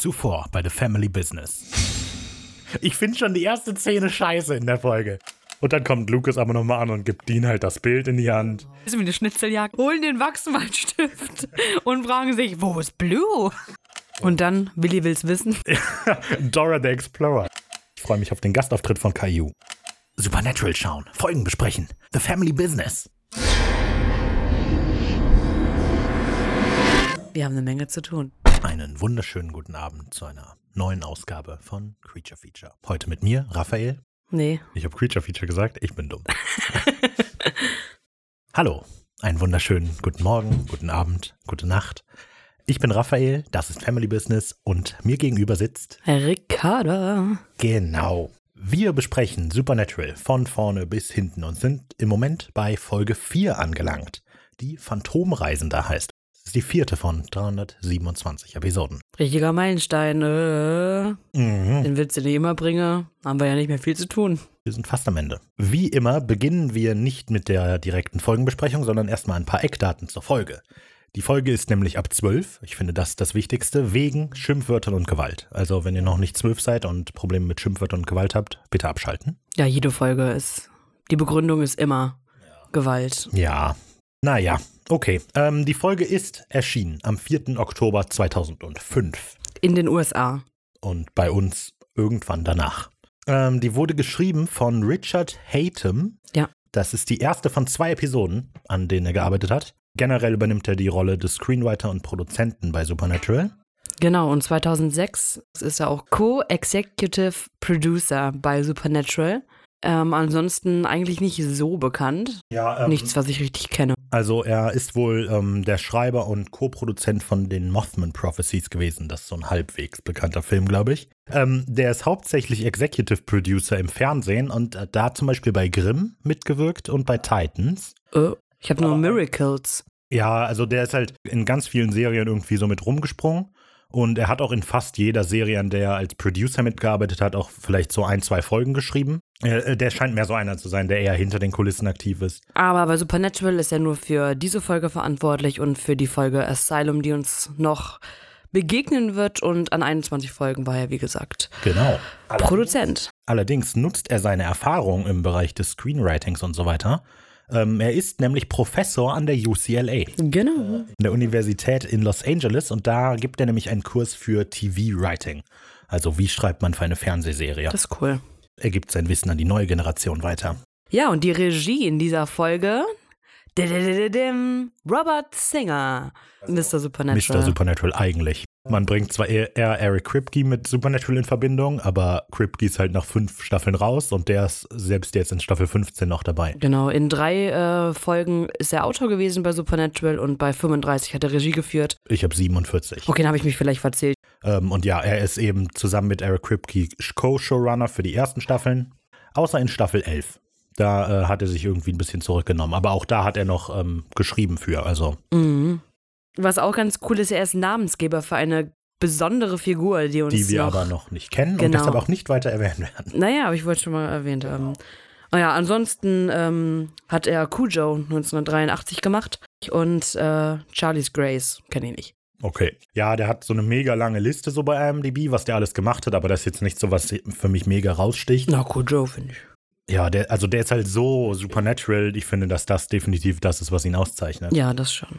Zuvor bei The Family Business. Ich finde schon die erste Szene scheiße in der Folge. Und dann kommt Lucas aber nochmal an und gibt Dean halt das Bild in die Hand. Das ist wie eine Schnitzeljagd. Holen den Wachsmalstift und fragen sich, wo ist Blue? Und dann, Willi will's wissen. Dora the Explorer. Ich freue mich auf den Gastauftritt von Caillou. Supernatural schauen, Folgen besprechen. The Family Business. Wir haben eine Menge zu tun. Einen wunderschönen guten Abend zu einer neuen Ausgabe von Creature Feature. Heute mit mir, Raphael. Nee. Ich habe Creature Feature gesagt, ich bin dumm. Hallo, einen wunderschönen guten Morgen, guten Abend, gute Nacht. Ich bin Raphael, das ist Family Business und mir gegenüber sitzt Ricarda. Genau. Wir besprechen Supernatural von vorne bis hinten und sind im Moment bei Folge 4 angelangt, die Phantomreisender heißt. Das ist die vierte von 327 Episoden. Richtiger Meilenstein. Äh. Mhm. Den Witz, den ich immer bringe, haben wir ja nicht mehr viel zu tun. Wir sind fast am Ende. Wie immer beginnen wir nicht mit der direkten Folgenbesprechung, sondern erstmal ein paar Eckdaten zur Folge. Die Folge ist nämlich ab 12. Ich finde das das Wichtigste, wegen Schimpfwörtern und Gewalt. Also, wenn ihr noch nicht 12 seid und Probleme mit Schimpfwörtern und Gewalt habt, bitte abschalten. Ja, jede Folge ist. Die Begründung ist immer Gewalt. Ja. Naja, okay. Ähm, die Folge ist erschienen am 4. Oktober 2005 In den USA. und bei uns irgendwann danach. Ähm, die wurde geschrieben von Richard Hatem. Ja. Das ist die erste von zwei Episoden, an denen er gearbeitet hat. Generell übernimmt er die Rolle des Screenwriter und Produzenten bei Supernatural. Genau, und 2006 ist er auch Co-Executive Producer bei Supernatural. Ähm, ansonsten eigentlich nicht so bekannt. Ja, Nichts, was ich richtig kenne. Also er ist wohl ähm, der Schreiber und Co-Produzent von den Mothman Prophecies gewesen. Das ist so ein halbwegs bekannter Film, glaube ich. Ähm, der ist hauptsächlich Executive Producer im Fernsehen und äh, da hat zum Beispiel bei Grimm mitgewirkt und bei Titans. Äh, ich habe nur Aber- Miracles. Ja, also der ist halt in ganz vielen Serien irgendwie so mit rumgesprungen. Und er hat auch in fast jeder Serie, an der er als Producer mitgearbeitet hat, auch vielleicht so ein, zwei Folgen geschrieben. Äh, der scheint mehr so einer zu sein, der eher hinter den Kulissen aktiv ist. Aber bei Supernatural ist er nur für diese Folge verantwortlich und für die Folge Asylum, die uns noch begegnen wird. Und an 21 Folgen war er, wie gesagt, Genau. Produzent. Allerdings nutzt er seine Erfahrung im Bereich des Screenwritings und so weiter. Ähm, er ist nämlich Professor an der UCLA, Genau. an der Universität in Los Angeles, und da gibt er nämlich einen Kurs für TV-Writing. Also wie schreibt man für eine Fernsehserie? Das ist cool. Er gibt sein Wissen an die neue Generation weiter. Ja, und die Regie in dieser Folge. Robert Singer. Mr. Supernatural. Mr. Supernatural eigentlich. Man bringt zwar eher, eher Eric Kripke mit Supernatural in Verbindung, aber Kripke ist halt nach fünf Staffeln raus und der ist selbst jetzt in Staffel 15 noch dabei. Genau, in drei äh, Folgen ist er Autor gewesen bei Supernatural und bei 35 hat er Regie geführt. Ich habe 47. Okay, dann habe ich mich vielleicht verzählt. Ähm, und ja, er ist eben zusammen mit Eric Kripke Co-Showrunner für die ersten Staffeln, außer in Staffel 11. Da äh, hat er sich irgendwie ein bisschen zurückgenommen, aber auch da hat er noch ähm, geschrieben für. Also Mhm. Was auch ganz cool ist, er ist Namensgeber für eine besondere Figur, die uns die wir noch aber noch nicht kennen und Genau. deshalb auch nicht weiter erwähnt werden. Naja, aber ich wollte schon mal erwähnt haben. Oh ja, ansonsten ähm, hat er Cujo 1983 gemacht und äh, Charlie's Grace, kenne ich nicht. Okay. Ja, der hat so eine mega lange Liste so bei IMDb, was der alles gemacht hat, aber das ist jetzt nicht so, was für mich mega raussticht. Na, Cujo finde ich. Ja, der, also der ist halt so supernatural. Ich finde, dass das definitiv das ist, was ihn auszeichnet. Ja, das schon.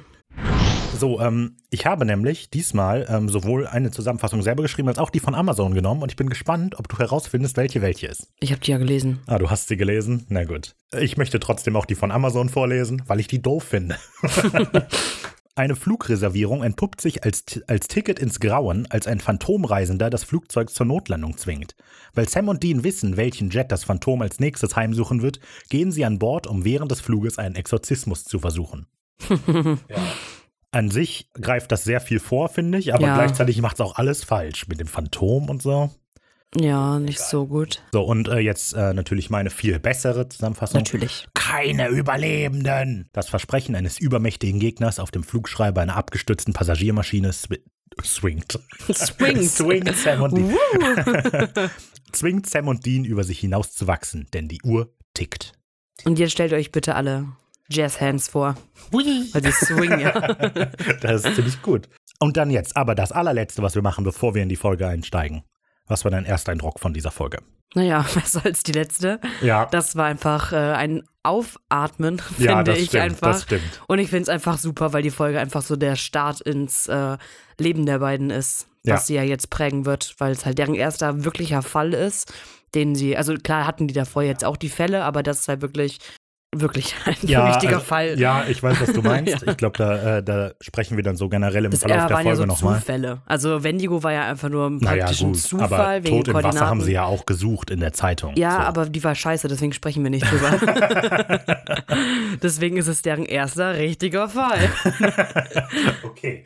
So, ähm, ich habe nämlich diesmal ähm, sowohl eine Zusammenfassung selber geschrieben, als auch die von Amazon genommen und ich bin gespannt, ob du herausfindest, welche welche ist. Ich habe die ja gelesen. Ah, du hast sie gelesen? Na gut. Ich möchte trotzdem auch die von Amazon vorlesen, weil ich die doof finde. Eine Flugreservierung entpuppt sich als, als Ticket ins Grauen, als ein Phantomreisender das Flugzeug zur Notlandung zwingt. Weil Sam und Dean wissen, welchen Jet das Phantom als nächstes heimsuchen wird, gehen sie an Bord, um während des Fluges einen Exorzismus zu versuchen. An sich greift das sehr viel vor, finde ich, aber Ja. gleichzeitig macht es auch alles falsch mit dem Phantom und so. Ja, nicht so gut. So, und äh, jetzt äh, natürlich meine viel bessere Zusammenfassung. Natürlich. Keine Überlebenden! Das Versprechen eines übermächtigen Gegners auf dem Flugschreiber einer abgestürzten Passagiermaschine swi swingt. Swingt. Swingt Sam und Dean. Zwingt Sam und Dean über sich hinauszuwachsen, denn die Uhr tickt. Und jetzt stellt euch bitte alle Jazzhands vor. Weil die swingen, ja. Das ist ziemlich gut. Und dann jetzt, aber das allerletzte, was wir machen, bevor wir in die Folge einsteigen. Was war dein Ersteindruck von dieser Folge? Naja, besser als die letzte. Ja. Das war einfach äh, ein Aufatmen, finde ja, das ich stimmt, einfach. Das stimmt. Und ich finde es einfach super, weil die Folge einfach so der Start ins äh, Leben der beiden ist, Ja. was sie ja jetzt prägen wird, weil es halt deren erster wirklicher Fall ist, den sie, also klar hatten die davor jetzt auch die Fälle, aber das ist halt wirklich, wirklich ein wichtiger also, Fall. Ja, ich weiß, was du meinst. Ja. Ich glaube, da, äh, da sprechen wir dann so generell im Das Verlauf der waren ja Folge so nochmal. Zufälle. Also Wendigo war ja einfach nur ein Naja, praktischer gut. Zufall aber wegen Tod im. Wasser haben sie ja auch gesucht in der Zeitung. Ja, so. aber die war scheiße, deswegen sprechen wir nicht drüber. deswegen ist es deren erster richtiger Fall. okay.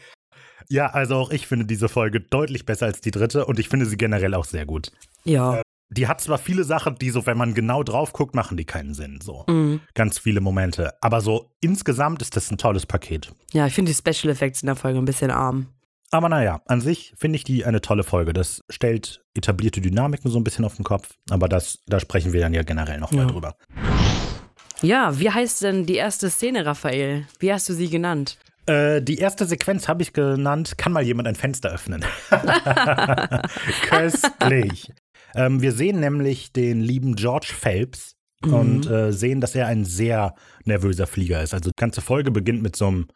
Ja, also auch ich finde diese Folge deutlich besser als die dritte und ich finde sie generell auch sehr gut. Ja. Die hat zwar viele Sachen, die so, wenn man genau drauf guckt, machen die keinen Sinn. So. Mhm. Ganz viele Momente. Aber so insgesamt ist das ein tolles Paket. Ja, ich finde die Special Effects in der Folge ein bisschen arm. Aber naja, an sich finde ich die eine tolle Folge. Das stellt etablierte Dynamiken so ein bisschen auf den Kopf. Aber das, da sprechen wir dann ja generell nochmal Ja. drüber. Ja, wie heißt denn die erste Szene, Raphael? Wie hast du sie genannt? Äh, die erste Sequenz habe ich genannt, kann mal jemand ein Fenster öffnen. Köstlich. Ähm, wir sehen nämlich den lieben George Phelps und äh, sehen, dass er ein sehr nervöser Flieger ist. Also die ganze Folge beginnt mit so einem,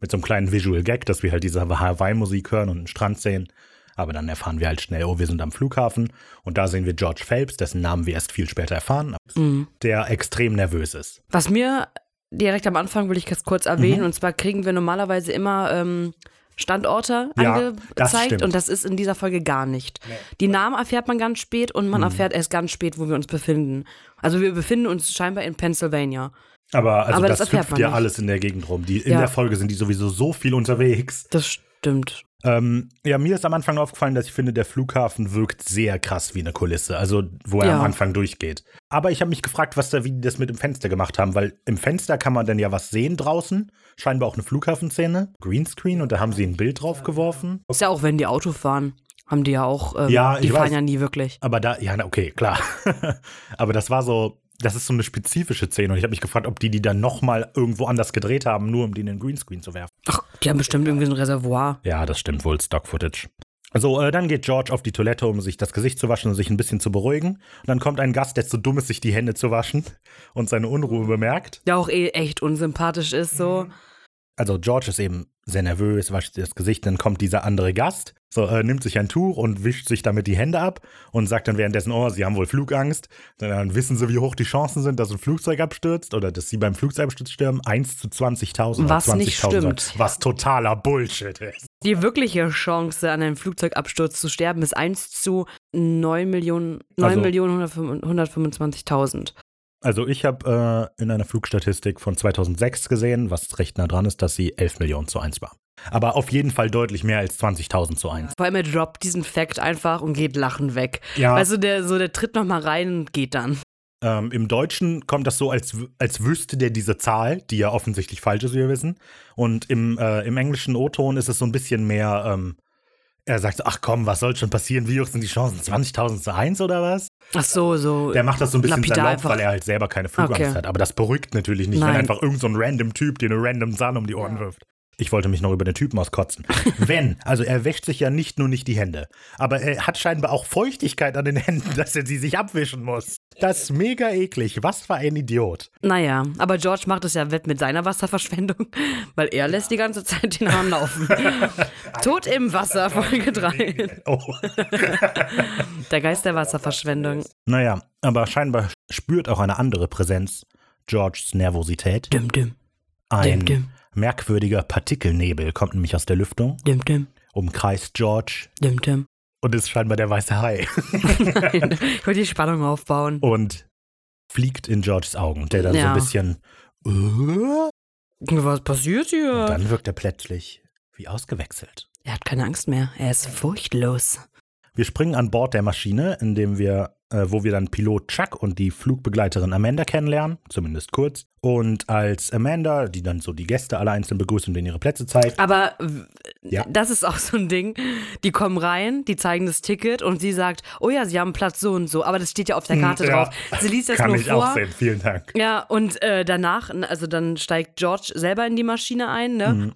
mit so einem kleinen Visual Gag, dass wir halt diese Hawaii-Musik hören und einen Strand sehen. Aber dann erfahren wir halt schnell, oh, wir sind am Flughafen. Und da sehen wir George Phelps, dessen Namen wir erst viel später erfahren, Mhm. der extrem nervös ist. Was mir direkt am Anfang will ich ganz kurz erwähnen, Mhm. und zwar kriegen wir normalerweise immer ähm, Standorte Ja, angezeigt und das ist in dieser Folge gar nicht. Die Namen erfährt man ganz spät und man erfährt erst ganz spät, wo wir uns befinden. Also wir befinden uns scheinbar in Pennsylvania. Aber, also Aber das, das hüpft ja nicht. alles in der Gegend rum. Die, in Ja. der Folge sind die sowieso so viel unterwegs. Das stimmt. Ähm, ja, mir ist am Anfang aufgefallen, dass ich finde, der Flughafen wirkt sehr krass wie eine Kulisse, also wo er Ja. am Anfang durchgeht. Aber ich habe mich gefragt, was da, wie die das mit dem Fenster gemacht haben, weil im Fenster kann man dann ja was sehen draußen, scheinbar auch eine Flughafenszene, Greenscreen und da haben sie ein Bild drauf geworfen. Ist ja auch, wenn die Auto fahren, haben die ja auch, ähm, Ja, die fahren weiß. ja nie wirklich. Aber da, ja, okay, klar. Aber das war so, das ist so eine spezifische Szene und ich habe mich gefragt, ob die die dann nochmal irgendwo anders gedreht haben, nur um die in den Greenscreen zu werfen. Ach, die haben bestimmt irgendwie so ein Reservoir. Ja, das stimmt wohl, Stock-Footage. So, äh, dann geht George auf die Toilette, um sich das Gesicht zu waschen und sich ein bisschen zu beruhigen. Und dann kommt ein Gast, der zu dumm ist, sich die Hände zu waschen und seine Unruhe bemerkt. Der auch eh echt unsympathisch ist, so. Also George ist eben sehr nervös, wascht sich das Gesicht, dann kommt dieser andere Gast, so, äh, nimmt sich ein Tuch und wischt sich damit die Hände ab und sagt dann währenddessen, oh, sie haben wohl Flugangst. Dann wissen sie, wie hoch die Chancen sind, dass ein Flugzeug abstürzt oder dass sie beim Flugzeugabsturz sterben. 1 zu 20.000. oder Was nicht 20.000, stimmt. Was totaler Bullshit ist. Die wirkliche Chance, an einem Flugzeugabsturz zu sterben, ist 1 zu 9 Millionen, 9 Also- Millionen 125.000. Also ich habe äh, in einer Flugstatistik von 2006 gesehen, was recht nah dran ist, dass sie 11 Millionen zu 1 war. Aber auf jeden Fall deutlich mehr als 20.000 zu 1. Vor allem er droppt diesen Fact einfach und geht lachend weg. Ja, Also der, so, der tritt nochmal rein und geht dann. ähm, im Deutschen kommt das so, als, als wüsste der diese Zahl, die ja offensichtlich falsch ist, wie wir wissen. Und im, äh, im englischen O-Ton ist es so ein bisschen mehr, ähm, er sagt, so, ach komm, was soll schon passieren? Wie hoch sind die Chancen? 20.000 zu 1 oder was? Ach so, so. Der macht das so ein bisschen salopp, einfach. weil er halt selber keine Flugangst Okay. hat. Aber das beruhigt natürlich nicht, wenn Nein. einfach irgend so ein random Typ dir eine random Zahn um die Ohren wirft. Ich wollte mich noch über den Typen auskotzen. wenn, also er wäscht sich ja nicht nur nicht die Hände, aber er hat scheinbar auch Feuchtigkeit an den Händen, dass er sie sich abwischen muss. Das ist mega eklig. Was für ein Idiot. Naja, aber George macht es ja wett mit seiner Wasserverschwendung, weil er lässt die ganze Zeit den Hahn laufen. Tod im Wasser, Folge 3. Oh. Der Geist der Wasserverschwendung. Naja, aber scheinbar spürt auch eine andere Präsenz Georges Nervosität. Dim, dim, Ein dim, dim, merkwürdiger Partikelnebel kommt nämlich aus der Lüftung, dim, umkreist George und ist scheinbar der weiße Hai. Nein, ich wollte die Spannung aufbauen. und fliegt in Georges Augen, der dann so Ja. ein bisschen. "Äh?" Was passiert Und hier? dann wirkt er plötzlich wie ausgewechselt. Er hat keine Angst mehr. Er ist furchtlos. Wir springen an Bord der Maschine, indem wir, wo wir dann Pilot Chuck und die Flugbegleiterin Amanda kennenlernen, zumindest kurz. Und als Amanda, die dann so die Gäste alle einzeln begrüßt und denen ihre Plätze zeigt, Aber Ja. das ist auch so ein Ding. Die kommen rein, die zeigen das Ticket und sie sagt, oh ja, sie haben Platz so und so. Aber das steht ja auf der Karte Hm, ja. drauf. Sie liest das kann nur ich vor. auch sehen. Vielen Dank. Ja, und äh, danach, also dann steigt George selber in die Maschine ein, ne? Mhm.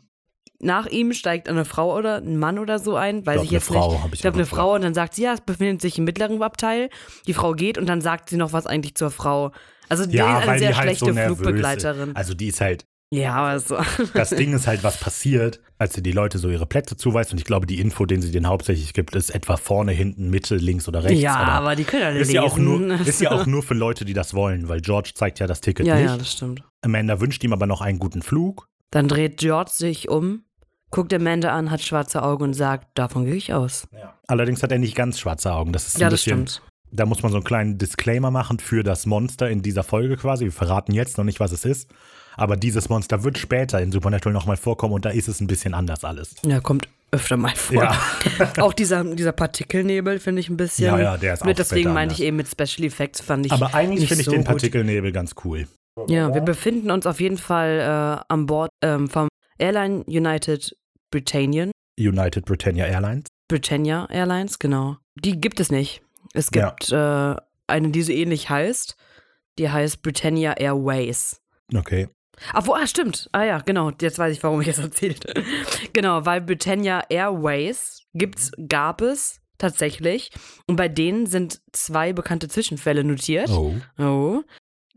Nach ihm steigt eine Frau oder ein Mann oder so ein, weiß glaub, ich jetzt eine Frau, nicht. hab ich Ich glaube, eine gefragt. Frau und dann sagt sie, ja, es befindet sich im mittleren Abteil. Die Frau geht und dann sagt sie noch was eigentlich zur Frau. Also die Ja, ist eine sehr die halt schlechte so Flugbegleiterin. ist. Also die ist halt, Ja, aber so. das Ding ist halt, was passiert, als sie die Leute so ihre Plätze zuweist. Und ich glaube, die Info, den sie denen hauptsächlich gibt, ist etwa vorne, hinten, Mitte, links oder rechts. ja, aber, die können alle ist lesen. ja, auch nur, ist ja auch nur für Leute, die das wollen, weil George zeigt ja das Ticket ja, nicht. ja, das stimmt. Amanda wünscht ihm aber noch einen guten Flug. Dann dreht George sich um, guckt Amanda an, hat schwarze Augen und sagt, davon gehe ich aus. Allerdings hat er nicht ganz schwarze Augen. Das ist ein Ja, das bisschen, stimmt. Da muss man so einen kleinen Disclaimer machen für das Monster in dieser Folge quasi. Wir verraten jetzt noch nicht, was es ist. Aber dieses Monster wird später in Supernatural nochmal vorkommen und da ist es ein bisschen anders alles. Ja, kommt öfter mal vor. Ja. auch dieser, dieser Partikelnebel finde ich ein bisschen. Ja, ja, der ist auch mit, Deswegen meinte ich eben mit Special Effects fand ich. Aber eigentlich finde ich so den gut. Partikelnebel ganz cool. Ja, wir befinden uns auf jeden Fall äh, an Bord ähm, vom Airline United Britannian. United Britannia Airlines. Britannia Airlines, genau. Die gibt es nicht. Es Ja. gibt äh, eine, die so ähnlich heißt. Die heißt Britannia Airways. Okay. Obwohl, ah, stimmt. Ah ja, genau. Jetzt weiß ich, warum ich es erzählte. genau, weil Britannia Airways gibt's, gab es tatsächlich. Und bei denen sind zwei bekannte Zwischenfälle notiert. Oh. Oh.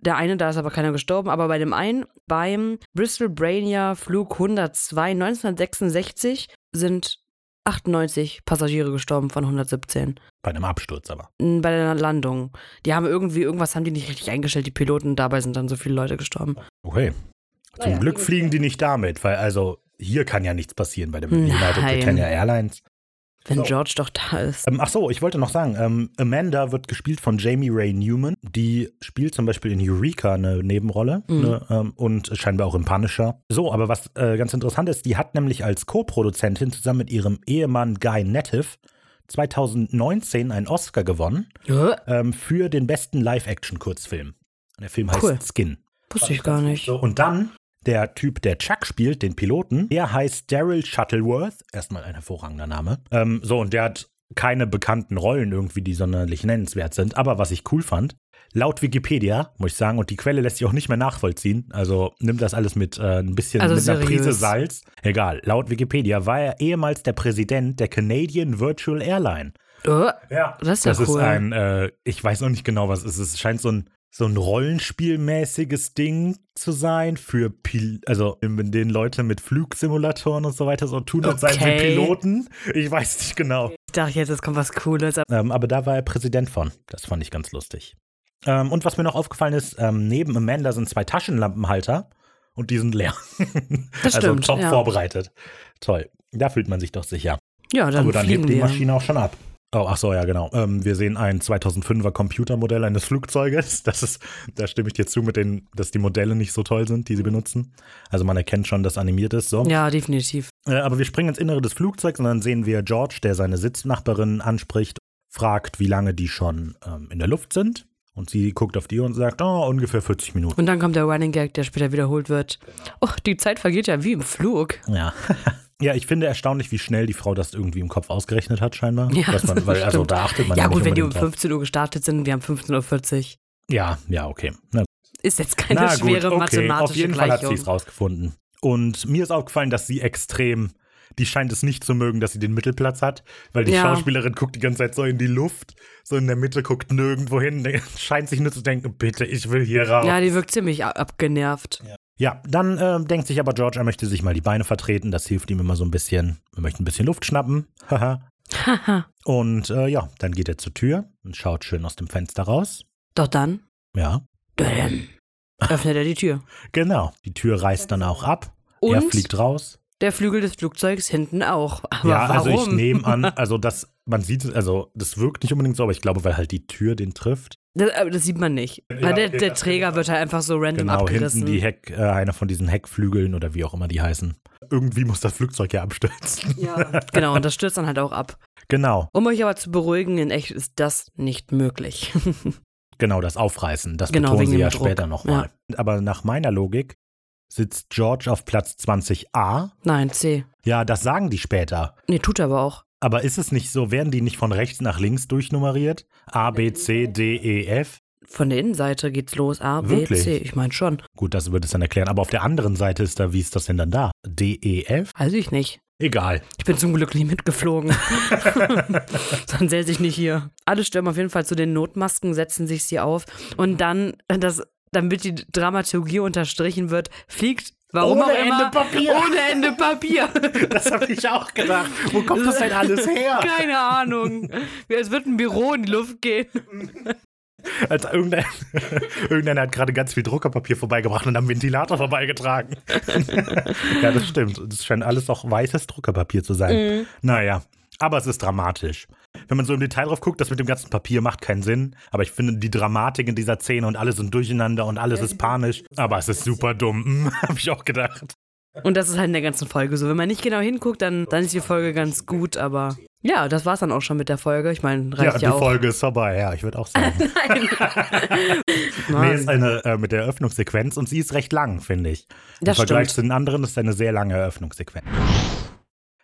Der eine, da ist aber keiner gestorben, aber bei dem einen, beim Bristol Brainia Flug 102 1966 sind 98 Passagiere gestorben von 117 Bei einem Absturz aber. bei der Landung. Die haben irgendwie, irgendwas haben die nicht richtig eingestellt, die Piloten, dabei sind dann so viele Leute gestorben. Okay. Zum Naja, Glück fliegen die nicht damit, weil also hier kann ja nichts passieren bei Nein. United Britannia Airlines. Wenn So. George doch da ist. Ähm, ach so, ich wollte noch sagen, ähm, Amanda wird gespielt von Jamie Ray Newman. Die spielt zum Beispiel in Eureka eine Nebenrolle Mhm. ne, ähm, und scheinbar auch im Punisher. So, aber was äh, ganz interessant ist, die hat nämlich als Co-Produzentin zusammen mit ihrem Ehemann Guy Native 2019 einen Oscar gewonnen Ja, ähm, für den besten Live-Action-Kurzfilm. Der Film heißt Cool. Skin. wusste ich gar nicht. So, und dann der Typ, der Chuck spielt, den Piloten, der heißt Daryl Shuttleworth. Erstmal ein hervorragender Name. Ähm, so, und der hat keine bekannten Rollen irgendwie, die sonderlich nennenswert sind. Aber was ich cool fand, laut Wikipedia, muss ich sagen, und die Quelle lässt sich auch nicht mehr nachvollziehen, also nimmt das alles mit äh, ein bisschen Also mit einer. Prise Salz. Egal, laut Wikipedia war er ehemals der Präsident der Canadian Virtual Airline. Oh, Ja, Das ist ja das ist cool. ein, äh, ich weiß noch nicht genau, was es ist. Es scheint so ein, so ein Rollenspielmäßiges Ding zu sein für Pil also in denen Leute mit Flugsimulatoren und so weiter so tun, als seien sie Okay. Piloten. Ich weiß nicht genau. ich dachte jetzt, es kommt was Cooles. Ähm, aber da war er Präsident von. Das fand ich ganz lustig. Ähm, und was mir noch aufgefallen ist, ähm, neben Amanda sind zwei Taschenlampenhalter und die sind leer. Das also stimmt, top ja. vorbereitet. Toll. Da fühlt man sich doch sicher. Ja, dann, Aber dann hebt die. Maschine auch schon ab. Oh, ach so, ja, genau. Ähm, wir sehen ein 2005er Computermodell eines Flugzeuges. Das ist, da stimme ich dir zu, mit den, dass die Modelle nicht so toll sind, die sie benutzen. Also man erkennt schon, dass animiert ist. So. Ja, definitiv. Äh, aber wir springen ins Innere des Flugzeugs und dann sehen wir George, der seine Sitznachbarin anspricht, fragt, wie lange die schon ähm, in der Luft sind. Und sie guckt auf die und sagt, oh, ungefähr 40 Minuten. Und dann kommt der Running Gag, der später wiederholt wird. Oh, die Zeit vergeht ja wie im Flug. Ja. ja, ich finde erstaunlich, wie schnell die Frau das irgendwie im Kopf ausgerechnet hat, scheinbar. Ja, man, weil, also da achtet man Ja, ja, gut, wenn die um unbedingt drauf. 15 Uhr gestartet sind, wir haben 15.40 Uhr. Ja, ja, okay. Na, Ist jetzt keine Na schwere gut, okay. mathematische Auf jeden Fall hat sie Gleichung. es rausgefunden. Und mir ist aufgefallen, dass sie extrem, die scheint es nicht zu mögen, dass sie den Mittelplatz hat, weil die Ja. Schauspielerin guckt die ganze Zeit so in die Luft, so in der Mitte, guckt nirgendwo hin, scheint sich nur zu denken, bitte, ich will hier raus. ja, die wirkt ziemlich abgenervt. Ja, dann äh, denkt sich aber George, er möchte sich mal die Beine vertreten, das hilft ihm immer so ein bisschen, er möchte ein bisschen Luft schnappen, haha. Haha. Und äh, ja, dann geht er zur Tür und schaut schön aus dem Fenster raus. Doch dann Ja, däm, öffnet er die Tür. genau. Die Tür reißt dann auch ab, er Und fliegt raus. der Flügel des Flugzeugs hinten auch. Aber ja, warum? also ich nehme an, also das, man sieht es, also das wirkt nicht unbedingt so, aber ich glaube, weil halt die Tür den trifft. Das, aber das sieht man nicht. Ja, Weil der, okay, der Träger wird halt einfach so random Genau, abgerissen. hinten die Heck, äh, einer von diesen Heckflügeln oder wie auch immer die heißen. Irgendwie muss das Flugzeug ja abstürzen. ja, genau, und das stürzt dann halt auch ab. Genau, Um euch aber zu beruhigen, in echt ist das nicht möglich. genau, das Aufreißen. Das Genau, betonen sie ja Druck. später nochmal. Aber nach meiner Logik sitzt George auf Platz 20a. Nein, C. Ja, das sagen die später. Nee, tut er aber auch. Aber ist es nicht so, werden die nicht von rechts nach links durchnummeriert? A, B, C, D, E, F? von der Innenseite geht's los. A, B, Wirklich? C. Ich meine schon. Gut, das würde es dann erklären. Aber auf der anderen Seite ist da, wie ist das denn dann da? D, E, F? Weiß ich nicht. Egal. Ich bin zum Glück nicht mitgeflogen. Sonst säße ich nicht hier. Alle stürmen auf jeden Fall zu den Notmasken, setzen sich sie auf. Und dann, das, damit die Dramaturgie unterstrichen wird, fliegt, warum Ohne auch immer, Ende Papier. ohne Ende Papier. Das habe ich auch gedacht. Wo kommt das denn alles her? Keine Ahnung. Als würde ein Büro in die Luft gehen. Als irgendein, irgendeiner hat gerade ganz viel Druckerpapier vorbeigebracht und am Ventilator vorbeigetragen. ja, das stimmt. Das scheint alles auch weißes Druckerpapier zu sein. Naja, aber es ist dramatisch. Wenn man so im Detail drauf guckt, das mit dem ganzen Papier macht keinen Sinn. Aber ich finde die Dramatik in dieser Szene und alles sind durcheinander und alles ist panisch. Aber es ist super dumm, habe ich auch gedacht. Und das ist halt in der ganzen Folge so. Wenn man nicht genau hinguckt, dann, dann ist die Folge ganz gut, aber ja, das war's dann auch schon mit der Folge. Ich meine, Ja, reicht die ja, auch. Folge ist vorbei, ja, ich würde auch sagen. Nee, Mann. ist eine äh, mit der Eröffnungssequenz und sie ist recht lang, finde ich. Im Das Vergleich stimmt. zu den anderen ist es eine sehr lange Eröffnungssequenz.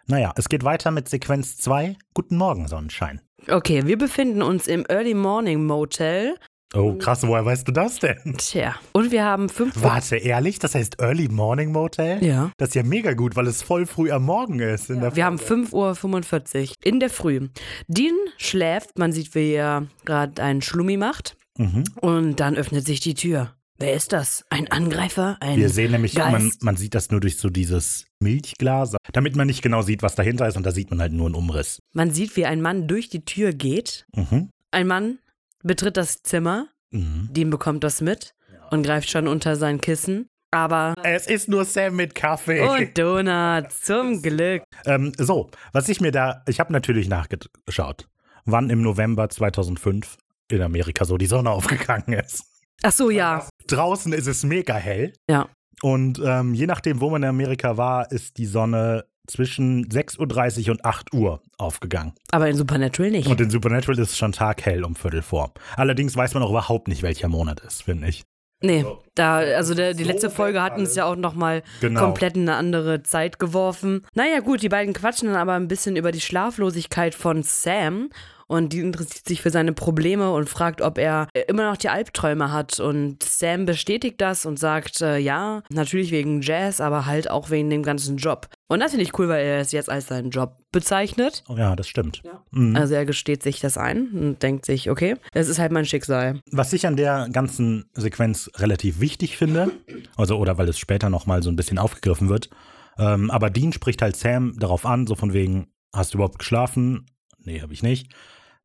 Naja, es geht weiter mit Sequenz 2. Guten Morgen, Sonnenschein. Okay, wir befinden uns im Early Morning Motel. Oh, krass, woher weißt du das denn? Tja, und wir haben fünf. Warte, ehrlich? Das heißt Early Morning Motel? Ja. Das ist ja mega gut, weil es voll früh am Morgen ist. In der Wir haben 5.45 Uhr in der Früh. Dean schläft, man sieht, wie er gerade einen Schlummi macht. mhm. Und dann öffnet sich die Tür. Wer ist das? Ein Angreifer? Ein Wir sehen nämlich, man, man sieht das nur durch so dieses Milchglas, damit man nicht genau sieht, was dahinter ist und da sieht man halt nur einen Umriss. Man sieht, wie ein Mann durch die Tür geht. Mhm. Ein Mann betritt das Zimmer. Mhm. Dean bekommt das mit und greift schon unter sein Kissen. Aber. Es ist nur Sam mit Kaffee. Und Donuts, zum Glück. Ähm, so, was ich mir da, ich habe natürlich nachgeschaut, wann im November 2005 in Amerika so die Sonne aufgegangen ist. Ach so, ja. Draußen ist es mega hell Ja. und ähm, je nachdem, wo man in Amerika war, ist die Sonne zwischen 6.30 Uhr und 8 Uhr aufgegangen. Aber in Supernatural nicht. Und in Supernatural ist es schon taghell um Viertel vor. Allerdings weiß man auch überhaupt nicht, welcher Monat ist, finde ich. Nee, da, also der, die So letzte Folge hat uns ja auch nochmal Genau. komplett in eine andere Zeit geworfen. Naja, gut, die beiden quatschen dann aber ein bisschen über die Schlaflosigkeit von Sam. Und die interessiert sich für seine Probleme und fragt, ob er äh, immer noch die Albträume hat. Und Sam bestätigt das und sagt, äh, ja, natürlich wegen Jazz, aber halt auch wegen dem ganzen Job. Und das finde ich cool, weil er es jetzt als seinen Job bezeichnet. Oh ja, das stimmt. Mhm. Also er gesteht sich das ein und denkt sich, okay, das ist halt mein Schicksal. Was ich an der ganzen Sequenz relativ wichtig finde, also oder weil es später nochmal so ein bisschen aufgegriffen wird, ähm, aber Dean spricht halt Sam darauf an, so von wegen, hast du überhaupt geschlafen? Nee, habe ich nicht.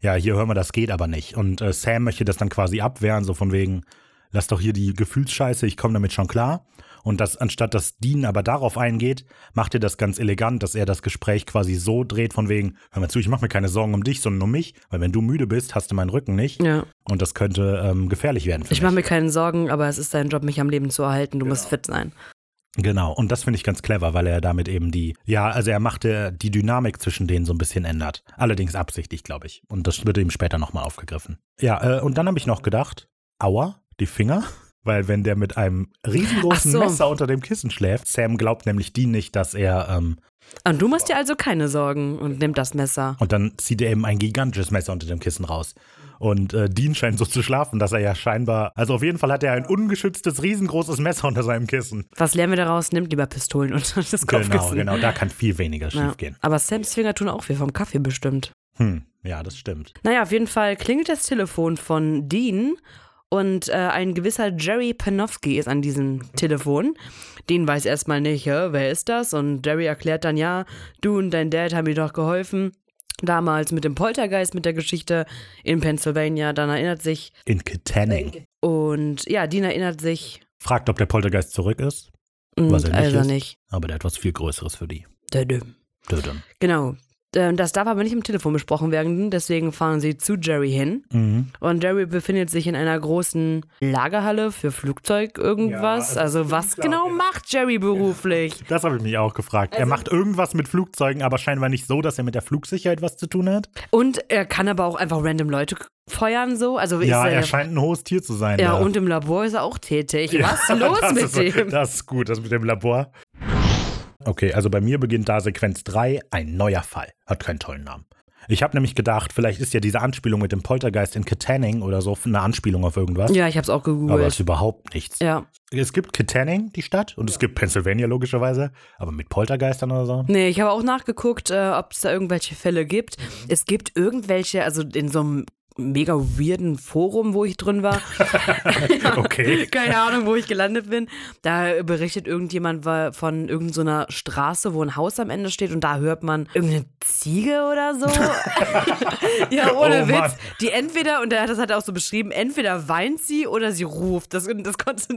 Ja, hier hören wir, das geht aber nicht. Und äh, Sam möchte das dann quasi abwehren, so von wegen, lass doch hier die Gefühlsscheiße, ich komme damit schon klar. Und das, anstatt dass Dean aber darauf eingeht, macht er das ganz elegant, dass er das Gespräch quasi so dreht, von wegen, hör mal zu, ich mache mir keine Sorgen um dich, sondern um mich, weil wenn du müde bist, hast du meinen Rücken nicht. Ja. Und das könnte ähm, gefährlich werden für Ich mache mich. mir keine Sorgen, aber es ist dein Job, mich am Leben zu erhalten. Du musst fit sein. Genau, und das finde ich ganz clever, weil er damit eben die, ja, also er macht äh, die Dynamik zwischen denen so ein bisschen ändert. Allerdings absichtlich, glaube ich. Und das wird eben später nochmal aufgegriffen. Ja, äh, und dann habe ich noch gedacht, aua, die Finger. Weil wenn der mit einem riesengroßen so. Messer unter dem Kissen schläft, Sam glaubt nämlich die nicht, dass er, ähm, Und du machst dir also keine Sorgen und nimm das Messer. und dann zieht er eben ein gigantisches Messer unter dem Kissen raus. Und äh, Dean scheint so zu schlafen, dass er ja scheinbar, also auf jeden Fall hat er ein ungeschütztes, riesengroßes Messer unter seinem Kissen. Was lernen wir daraus? Nimmt lieber Pistolen unter das Genau, Kopfkissen. genau, da kann viel weniger Ja. schiefgehen. Aber Sams Finger tun auch weh vom Kaffee bestimmt. Hm, ja, das stimmt. Naja, auf jeden Fall klingelt das Telefon von Dean und äh, ein gewisser Jerry Panofsky ist an diesem Telefon. Dean weiß erstmal nicht, wer ist das? Und Jerry erklärt dann, ja, du und dein Dad haben mir doch geholfen. Damals mit dem Poltergeist, mit der Geschichte in Pennsylvania. Dann erinnert sich, In Kittanning. und ja, Dean erinnert sich, Fragt, ob der Poltergeist zurück ist, und Was er nicht also ist. nicht. aber der hat was viel Größeres für die. Dödö. Dödem. Genau. Äh, Das darf aber nicht im Telefon besprochen werden, deswegen fahren sie zu Jerry hin. Mhm. Und Jerry befindet sich in einer großen Lagerhalle für Flugzeug irgendwas. Ja, also also was genau ja. macht Jerry beruflich? Das habe ich mich auch gefragt. er macht irgendwas mit Flugzeugen, aber scheinbar nicht so, dass er mit der Flugsicherheit was zu tun hat. Und er kann aber auch einfach random Leute feuern so. Also Ja, er, er scheint ein hohes Tier zu sein. ja da. und im Labor ist er auch tätig. Ja, Was ist los mit ist, dem? Das ist gut, das mit dem Labor. Okay, also bei mir beginnt da Sequenz 3, ein neuer Fall. Hat keinen tollen Namen. Ich habe nämlich gedacht, vielleicht ist ja diese Anspielung mit dem Poltergeist in Katanning oder so eine Anspielung auf irgendwas. Ja, ich habe es auch Aber es gegoogelt. ist überhaupt nichts. Ja. Es gibt Katanning, die Stadt, und es gibt Pennsylvania logischerweise, aber mit Poltergeistern oder so. Nee, ich habe auch nachgeguckt, äh, ob es da irgendwelche Fälle gibt. Es gibt irgendwelche, also in so einem mega weirden Forum, wo ich drin war. Okay. Keine Ahnung, wo ich gelandet bin. Da berichtet irgendjemand von irgendeiner Straße, wo ein Haus am Ende steht und da hört man irgendeine Ziege oder so. ja, ohne Oh, Witz. Mann. Die entweder, und hat das hat er auch so beschrieben, entweder weint sie oder sie ruft. Das, das konnte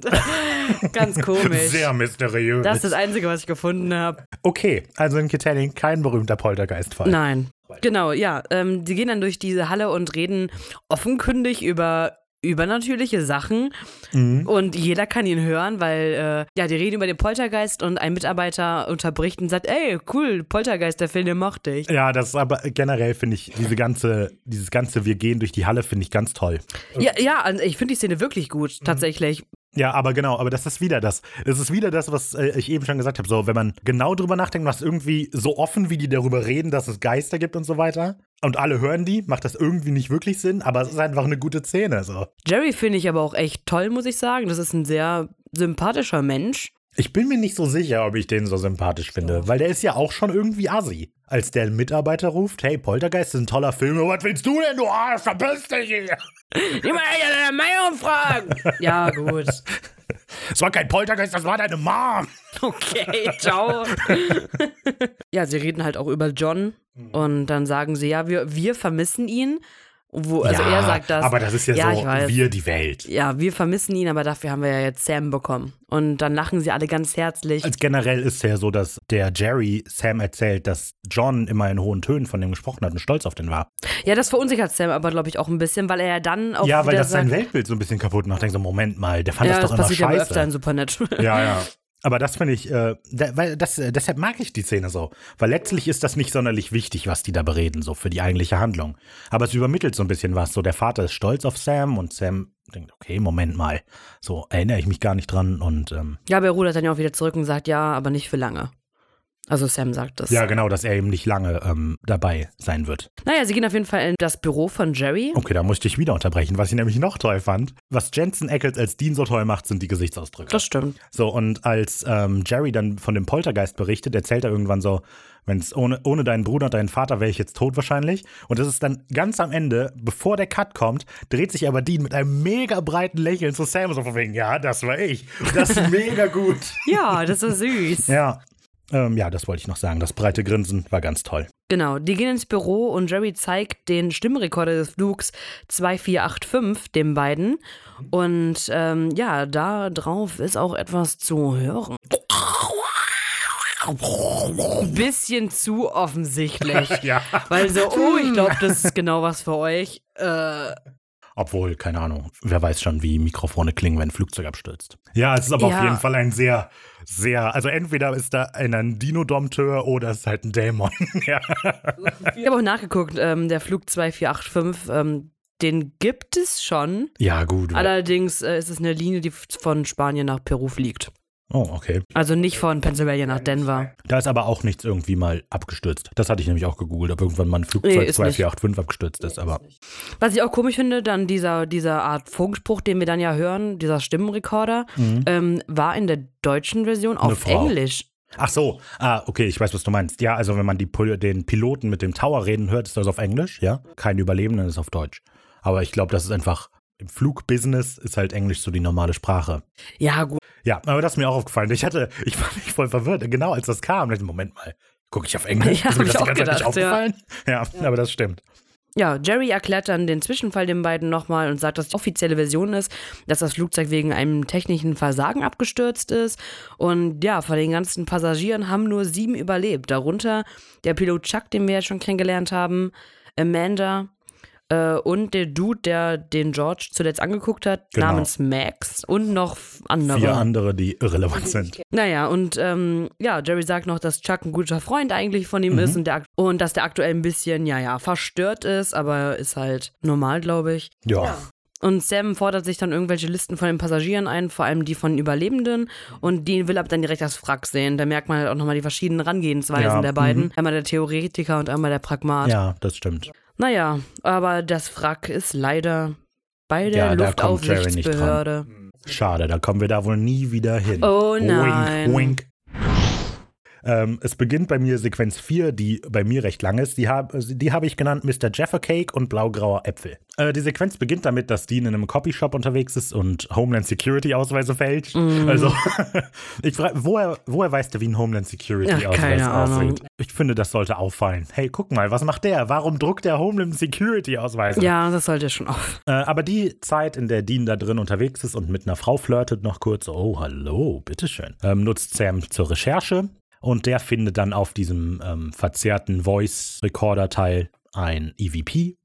ganz komisch. Sehr mysteriös. das ist das Einzige, was ich gefunden habe. okay, also in Katanning kein berühmter Poltergeistfall. Nein. Genau, ja. Ähm, die gehen dann durch diese Halle und reden offenkundig über übernatürliche Sachen Mhm. und jeder kann ihn hören, weil äh, ja, die reden über den Poltergeist und ein Mitarbeiter unterbricht und sagt, ey, cool, Poltergeist, der Film, den mochte ich. Ja, das ist aber generell finde ich diese ganze, dieses ganze Wir gehen durch die Halle finde ich ganz toll. Ja, ja, ich finde die Szene wirklich gut, tatsächlich. Ja, aber genau, aber das ist wieder das. Es ist wieder das, was äh, ich eben schon gesagt habe. So, wenn man genau drüber nachdenkt, es irgendwie so offen, wie die darüber reden, dass es Geister gibt und so weiter. Und alle hören die, macht das irgendwie nicht wirklich Sinn, aber es ist einfach eine gute Szene. So. Jerry finde ich aber auch echt toll, muss ich sagen. Das ist ein sehr sympathischer Mensch. Ich bin mir nicht so sicher, ob ich den so sympathisch finde, weil der ist ja auch schon irgendwie assi. Als der Mitarbeiter ruft, hey, Poltergeist ist ein toller Film, was willst du denn, du Arsch, verpiss dich hier. Niemand ja deine Meinung fragen. ja, gut. Es war kein Poltergeist, das war deine Mom. Okay, ciao. ja, sie reden halt auch über John und dann sagen sie, ja, wir, wir vermissen ihn. Wo, also ja, er sagt das. Aber das ist ja, Ja, so, wir die Welt. Ja, wir vermissen ihn, aber dafür haben wir ja jetzt Sam bekommen. Und dann lachen sie alle ganz herzlich. Als generell ist es ja so, dass der Jerry Sam erzählt, dass John immer in hohen Tönen von dem gesprochen hat und stolz auf den war. Ja, das verunsichert Sam aber, glaube ich, auch ein bisschen, weil er ja dann auch ja, weil das sein Weltbild so ein bisschen kaputt macht. Denkt so, Moment mal, der fand ja, das das doch immer passiert ja aber scheiße. öfter in Supernatural. Ja, ja. Aber das finde ich, äh, da, weil das, äh, deshalb mag ich die Szene so. Weil letztlich ist das nicht sonderlich wichtig, was die da bereden, so für die eigentliche Handlung. Aber es übermittelt so ein bisschen was. So, der Vater ist stolz auf Sam und Sam denkt, okay, Moment mal. So erinnere ich mich gar nicht dran und ähm, Ja, aber er rudert dann ja auch wieder zurück und sagt, ja, aber nicht für lange. Also Sam sagt das. ja, genau, dass er eben nicht lange ähm, dabei sein wird. Naja, sie gehen auf jeden Fall in das Büro von Jerry. Okay, da musste ich wieder unterbrechen, was ich nämlich noch toll fand. Was Jensen Ackles als Dean so toll macht, sind die Gesichtsausdrücke. Das stimmt. So, und als ähm, Jerry dann von dem Poltergeist berichtet, erzählt er irgendwann so, wenn's ohne, ohne deinen Bruder und deinen Vater wäre ich jetzt tot wahrscheinlich. Und das ist dann ganz am Ende, bevor der Cut kommt, dreht sich aber Dean mit einem mega breiten Lächeln zu Sam so von wegen, ja, das war ich. Das ist mega gut. Ja, das ist süß. ja. Ähm, ja, das wollte ich noch sagen. Das breite Grinsen war ganz toll. Genau, die gehen ins Büro und Jerry zeigt den Stimmrekorder des Flugs 2485 den beiden. Und ähm, ja, da drauf ist auch etwas zu hören. Bisschen zu offensichtlich. Ja. Weil so, oh, ich glaube, das ist genau was für euch. Äh, Obwohl, keine Ahnung, wer weiß schon, wie Mikrofone klingen, wenn ein Flugzeug abstürzt. Ja, es ist aber Ja. auf jeden Fall ein sehr, sehr, also entweder ist da ein, Dino-Dompteur oder es ist halt ein Dämon. ja. ich habe auch nachgeguckt, ähm, der Flug 2485, ähm, den gibt es schon. ja, gut. Allerdings äh, ist es eine Linie, die von Spanien nach Peru fliegt. Oh, okay. Also nicht von Pennsylvania nach Denver. Da ist aber auch nichts irgendwie mal abgestürzt. Das hatte ich nämlich auch gegoogelt, ob irgendwann mal ein Flugzeug Nee, ist 2485 abgestürzt ist, aber Was ich auch komisch finde, dann dieser, dieser Art Funkspruch, den wir dann ja hören, dieser Stimmenrekorder, ähm, war in der deutschen Version auf. Englisch. Ach so, ah, okay, ich weiß, was du meinst. Ja, also wenn man die, den Piloten mit dem Tower reden hört, ist das auf Englisch, ja. Kein Überlebenden ist auf Deutsch. Aber ich glaube, das ist einfach, im Flugbusiness ist halt Englisch so die normale Sprache. Ja, gut. Ja, aber das ist mir auch aufgefallen. Ich hatte, ich war mich voll verwirrt. Genau als das kam, ich, Moment mal, gucke ich auf Englisch? Ja, ist mir das die ganze Zeit nicht gedacht, ja. aufgefallen? Ja. aber das stimmt. Ja, Jerry erklärt dann den Zwischenfall den beiden nochmal und sagt, dass die offizielle Version ist, dass das Flugzeug wegen einem technischen Versagen abgestürzt ist. Und ja, von den ganzen Passagieren haben nur sieben überlebt. Darunter der Pilot Chuck, den wir ja schon kennengelernt haben, Amanda äh, und der Dude, der den George zuletzt angeguckt hat, Genau. namens Max und noch andere. Vier andere, die irrelevant sind. Naja, und ähm, ja, Jerry sagt noch, dass Chuck ein guter Freund eigentlich von ihm Mhm. ist und, der, und dass der aktuell ein bisschen, ja, ja, verstört ist, aber ist halt normal, glaube ich. Ja. Und Sam fordert sich dann irgendwelche Listen von den Passagieren ein, vor allem die von Überlebenden. Und die will aber dann direkt das Wrack sehen. Da merkt man halt auch nochmal die verschiedenen Herangehensweisen Ja, der beiden. Einmal der Theoretiker und einmal der Pragmat. Ja, das stimmt. Naja, aber das Wrack ist leider bei der Ja, Luftaufsichtsbehörde. Schade, da kommen wir da wohl nie wieder hin. Oh nein. Wink, wink. Ähm, es beginnt bei mir Sequenz 4, die bei mir recht lang ist. Die habe die hab ich genannt Mr. Jaffa Cake und blaugrauer Äpfel. Äh, die Sequenz beginnt damit, dass Dean in einem Copyshop unterwegs ist und Homeland Security Ausweise fälscht. Mhm. Also, ich frage, woher, woher weißt du, wie ein Homeland Security Ach, Ausweis Ahnung. aussieht? Ich finde, das sollte auffallen. Hey, guck mal, was macht der? Warum druckt der Homeland Security Ausweise? Ja, das sollte schon auf. Äh, aber die Zeit, in der Dean da drin unterwegs ist und mit einer Frau flirtet, noch kurz, oh, hallo, bitteschön, ähm, nutzt Sam zur Recherche und der findet dann auf diesem ähm, verzerrten Voice-Recorder-Teil ein EVP,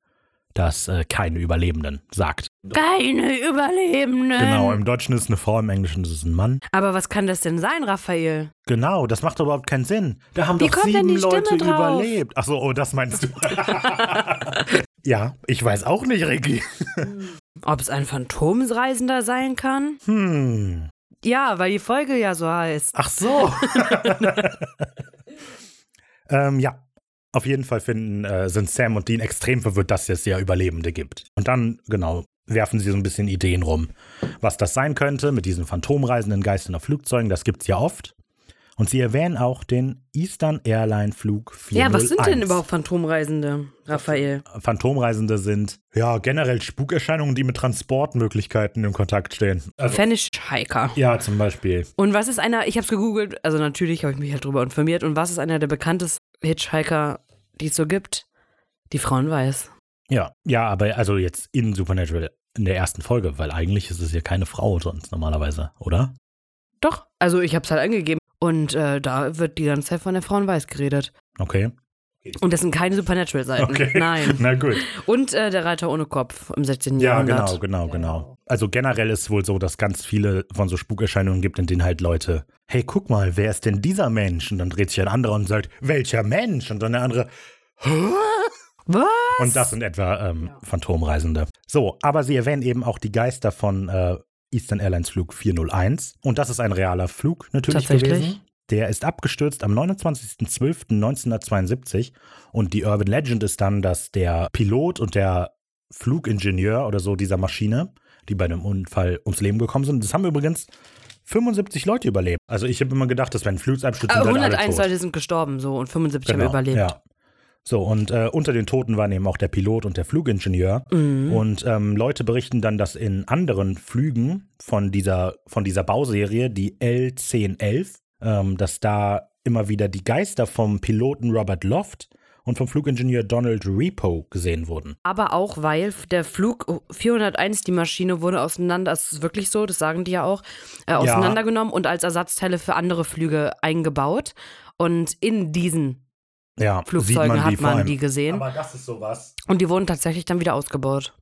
das äh, keine Überlebenden sagt. Keine Überlebenden. Genau, im Deutschen ist es eine Frau, im Englischen ist es ein Mann. Aber was kann das denn sein, Raphael? Genau, das macht überhaupt keinen Sinn. Da haben Wie doch kommt denn sieben die Stimme Leute überlebt. Ach so, oh, das meinst du. ja, ich weiß auch nicht, Ricky. Ob es ein Phantomreisender sein kann? Hm. Ja, weil die Folge ja so heißt. Ach so. ähm, ja. Auf jeden Fall finden, äh, sind Sam und Dean extrem verwirrt, dass es ja Überlebende gibt. Und dann, genau, werfen sie so ein bisschen Ideen rum, was das sein könnte mit diesen phantomreisenden Geistern auf Flugzeugen. Das gibt's ja oft. Und sie erwähnen auch den Eastern Airline Flug 401. Ja, was sind denn überhaupt Phantomreisende, Raphael? Phantomreisende sind ja generell Spukerscheinungen, die mit Transportmöglichkeiten in Kontakt stehen. Also, Fanish-Hiker. ja, zum Beispiel. Und was ist einer, ich habe es gegoogelt, also natürlich habe ich mich halt drüber informiert. Und was ist einer der bekanntesten Hitchhiker, die es so gibt? Die Frauen weiß. Ja, ja, aber also jetzt in Supernatural in der ersten Folge, weil eigentlich ist es ja keine Frau sonst normalerweise, oder? Doch, also ich habe es halt angegeben. Und äh, da wird die ganze Zeit von der Frauen weiß geredet. Okay. Und das sind keine Supernatural-Seiten. Okay. Nein. Na gut. Und äh, der Reiter ohne Kopf im 16. Ja, Jahrhundert. genau, genau, genau. Also generell ist es wohl so, dass ganz viele von so Spukerscheinungen gibt, in denen halt Leute, hey, guck mal, wer ist denn dieser Mensch? Und dann dreht sich ein anderer und sagt, welcher Mensch? Und dann der andere, Was? Und das sind etwa ähm, Phantomreisende. So, aber sie erwähnen eben auch die Geister von äh, Eastern Airlines Flug 401. Und das ist ein realer Flug natürlich Tatsächlich? gewesen. Der ist abgestürzt am 29.12.1972. Und die Urban Legend ist dann, dass der Pilot und der Flugingenieur oder so dieser Maschine, die bei dem Unfall ums Leben gekommen sind, das haben übrigens 75 Leute überlebt. Also ich habe immer gedacht, dass wenn ein Flugzeug Aber sind, dann alle 101 tot. Leute sind gestorben so und 75 Genau, haben überlebt. Ja. So, und äh, unter den Toten waren eben auch der Pilot und der Flugingenieur. Mhm. Und ähm, Leute berichten dann, dass in anderen Flügen von dieser, von dieser Bauserie, die L1011, ähm, dass da immer wieder die Geister vom Piloten Robert Loft und vom Flugingenieur Donald Repo gesehen wurden. Aber auch, weil der Flug 401, die Maschine wurde auseinander, das ist wirklich so, das sagen die ja auch, äh, auseinandergenommen und als Ersatzteile für andere Flüge eingebaut. Und in diesen Ja, Flugzeugen sieht man hat man allem. die gesehen. Aber das ist sowas. Und die wurden tatsächlich dann wieder ausgebaut.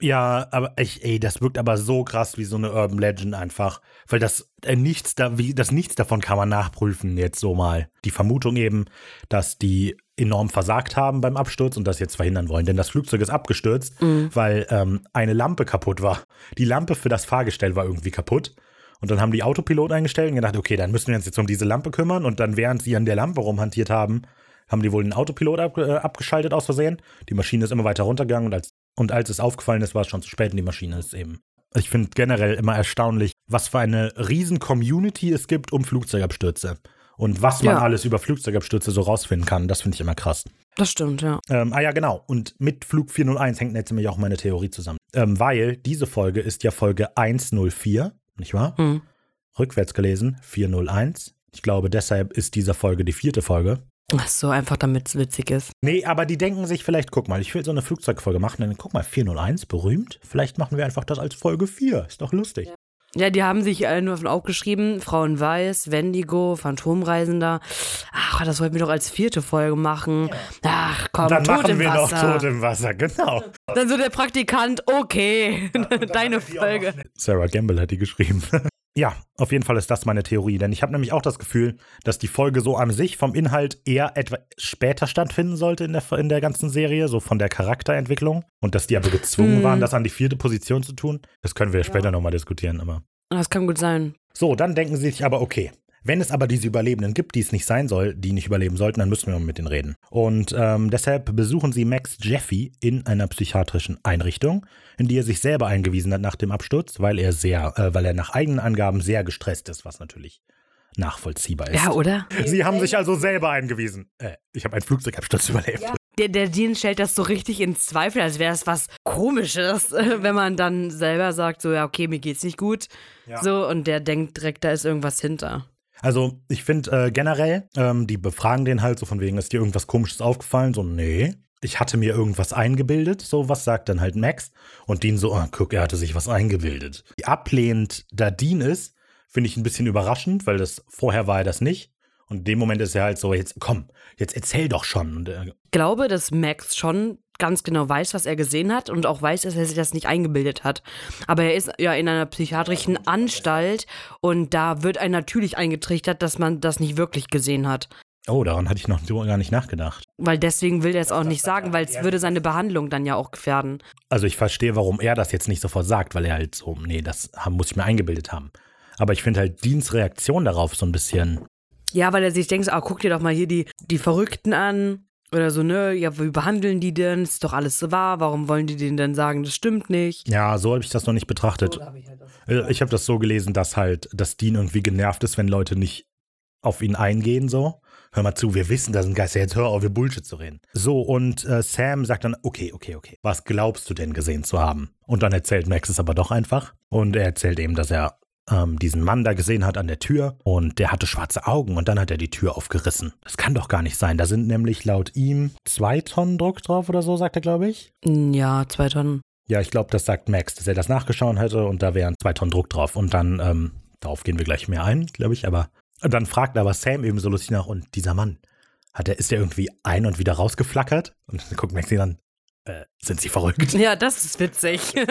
Ja, aber ich, ey, das wirkt aber so krass wie so eine Urban Legend einfach. Weil das äh, nichts da, wie, das nichts davon kann man nachprüfen jetzt so mal. Die Vermutung eben, dass die enorm versagt haben beim Absturz und das jetzt verhindern wollen. Denn das Flugzeug ist abgestürzt, weil ähm, eine Lampe kaputt war. Die Lampe für das Fahrgestell war irgendwie kaputt. Und dann haben die Autopilot eingestellt und gedacht, okay, dann müssen wir uns jetzt um diese Lampe kümmern. Und dann, während sie an der Lampe rumhantiert haben, haben die wohl den Autopilot ab, äh, abgeschaltet aus Versehen. Die Maschine ist immer weiter runtergegangen und als, und als es aufgefallen ist, war es schon zu spät und die Maschine ist eben. Ich finde generell immer erstaunlich, was für eine riesen Community es gibt um Flugzeugabstürze. Und was man Ja. alles über Flugzeugabstürze so rausfinden kann, das finde ich immer krass. Das stimmt, ja. Ähm, ah ja, genau. Und mit Flug 401 hängt jetzt nämlich auch meine Theorie zusammen. Ähm, weil diese Folge ist ja Folge 104, nicht wahr? Hm. Rückwärts gelesen, 401. Ich glaube, deshalb ist diese Folge die vierte Folge. Ach so, einfach damit es witzig ist. Nee, aber die denken sich vielleicht, guck mal, ich will so eine Flugzeugfolge machen, dann guck mal, 401, berühmt. Vielleicht machen wir einfach das als Folge 4. Ist doch lustig. Ja, die haben sich alle nur davon aufgeschrieben, Frauen Weiß, Wendigo, Phantomreisender. Ach, das wollten wir doch als vierte Folge machen. Ach, komm, dann tot machen im wir Wasser. noch Tod im Wasser, genau. Dann so der Praktikant, okay, deine Folge. Sarah Gamble hat die geschrieben. Ja, auf jeden Fall ist das meine Theorie, denn ich habe nämlich auch das Gefühl, dass die Folge so an sich vom Inhalt eher etwa später stattfinden sollte in der, in der ganzen Serie, so von der Charakterentwicklung. Und dass die aber gezwungen Hm. waren, das an die vierte Position zu tun. Das können wir später nochmal diskutieren, aber. Das kann gut sein. So, dann denken sie sich aber, okay, wenn es aber diese Überlebenden gibt, die es nicht sein soll, die nicht überleben sollten, dann müssen wir mal mit denen reden. Und ähm, deshalb besuchen sie Max Jeffy in einer psychiatrischen Einrichtung, in die er sich selber eingewiesen hat nach dem Absturz, weil er sehr, äh, weil er nach eigenen Angaben sehr gestresst ist, was natürlich nachvollziehbar ist. Ja, oder? Sie haben sich also selber eingewiesen. Äh, ich habe einen Flugzeugabsturz überlebt. Der, der Dean stellt das so richtig in Zweifel, als wäre es was Komisches, wenn man dann selber sagt, so, ja, okay, mir geht's nicht gut. Ja. So, und der denkt direkt, da ist irgendwas hinter. Also ich finde äh, generell, ähm, die befragen den halt so von wegen, ist dir irgendwas Komisches aufgefallen? So, nee. Ich hatte mir irgendwas eingebildet, so was sagt dann halt Max. Und Dean so, oh, guck, er hatte sich was eingebildet. Wie ablehnend da Dean ist, finde ich ein bisschen überraschend, weil das vorher war er das nicht. Und in dem Moment ist er halt so, jetzt komm, jetzt erzähl doch schon. Und er, Ich glaube, dass Max schon ganz genau weiß, was er gesehen hat und auch weiß, dass er sich das nicht eingebildet hat. Aber er ist ja in einer psychiatrischen Anstalt und da wird einem natürlich eingetrichtert, dass man das nicht wirklich gesehen hat. oh, daran hatte ich noch so gar nicht nachgedacht. Weil deswegen will er es auch nicht sagen, weil es würde seine Behandlung dann ja auch gefährden. Also ich verstehe, warum er das jetzt nicht sofort sagt, weil er halt so, nee, das muss ich mir eingebildet haben. Aber ich finde halt Deans Reaktion darauf so ein bisschen, Ja, weil er sich denkt, ah, guck dir doch mal hier die, die Verrückten an. Oder so, ne, ja, wie behandeln die denn? Ist doch alles so wahr. Warum wollen die denen denn sagen, das stimmt nicht? ja, so habe ich das noch nicht betrachtet. Äh, Ich habe das so gelesen, dass halt, dass Dean irgendwie genervt ist, wenn Leute nicht auf ihn eingehen, so. Hör mal zu, wir wissen, da sind Geister, jetzt hör auf, wir Bullshit zu reden. So, und äh, Sam sagt dann, okay, okay, okay, was glaubst du denn gesehen zu haben? Und dann erzählt Max es aber doch einfach. Und er erzählt eben, dass er ähm, diesen Mann da gesehen hat an der Tür und der hatte schwarze Augen und dann hat er die Tür aufgerissen. Das kann doch gar nicht sein. Da sind nämlich laut ihm zwei Tonnen Druck drauf oder so, sagt er, glaube ich. Hm, Ja, zwei Tonnen. Ja, ich glaube, das sagt Max, dass er das nachgeschaut hätte und da wären zwei Tonnen Druck drauf. Und dann, ähm, darauf gehen wir gleich mehr ein, glaube ich, aber und dann fragt aber Sam eben so lustig nach, und dieser Mann, hat er, ist der irgendwie ein und wieder rausgeflackert? Und dann guckt Max ihn an, äh, sind sie verrückt? Ja, das ist witzig.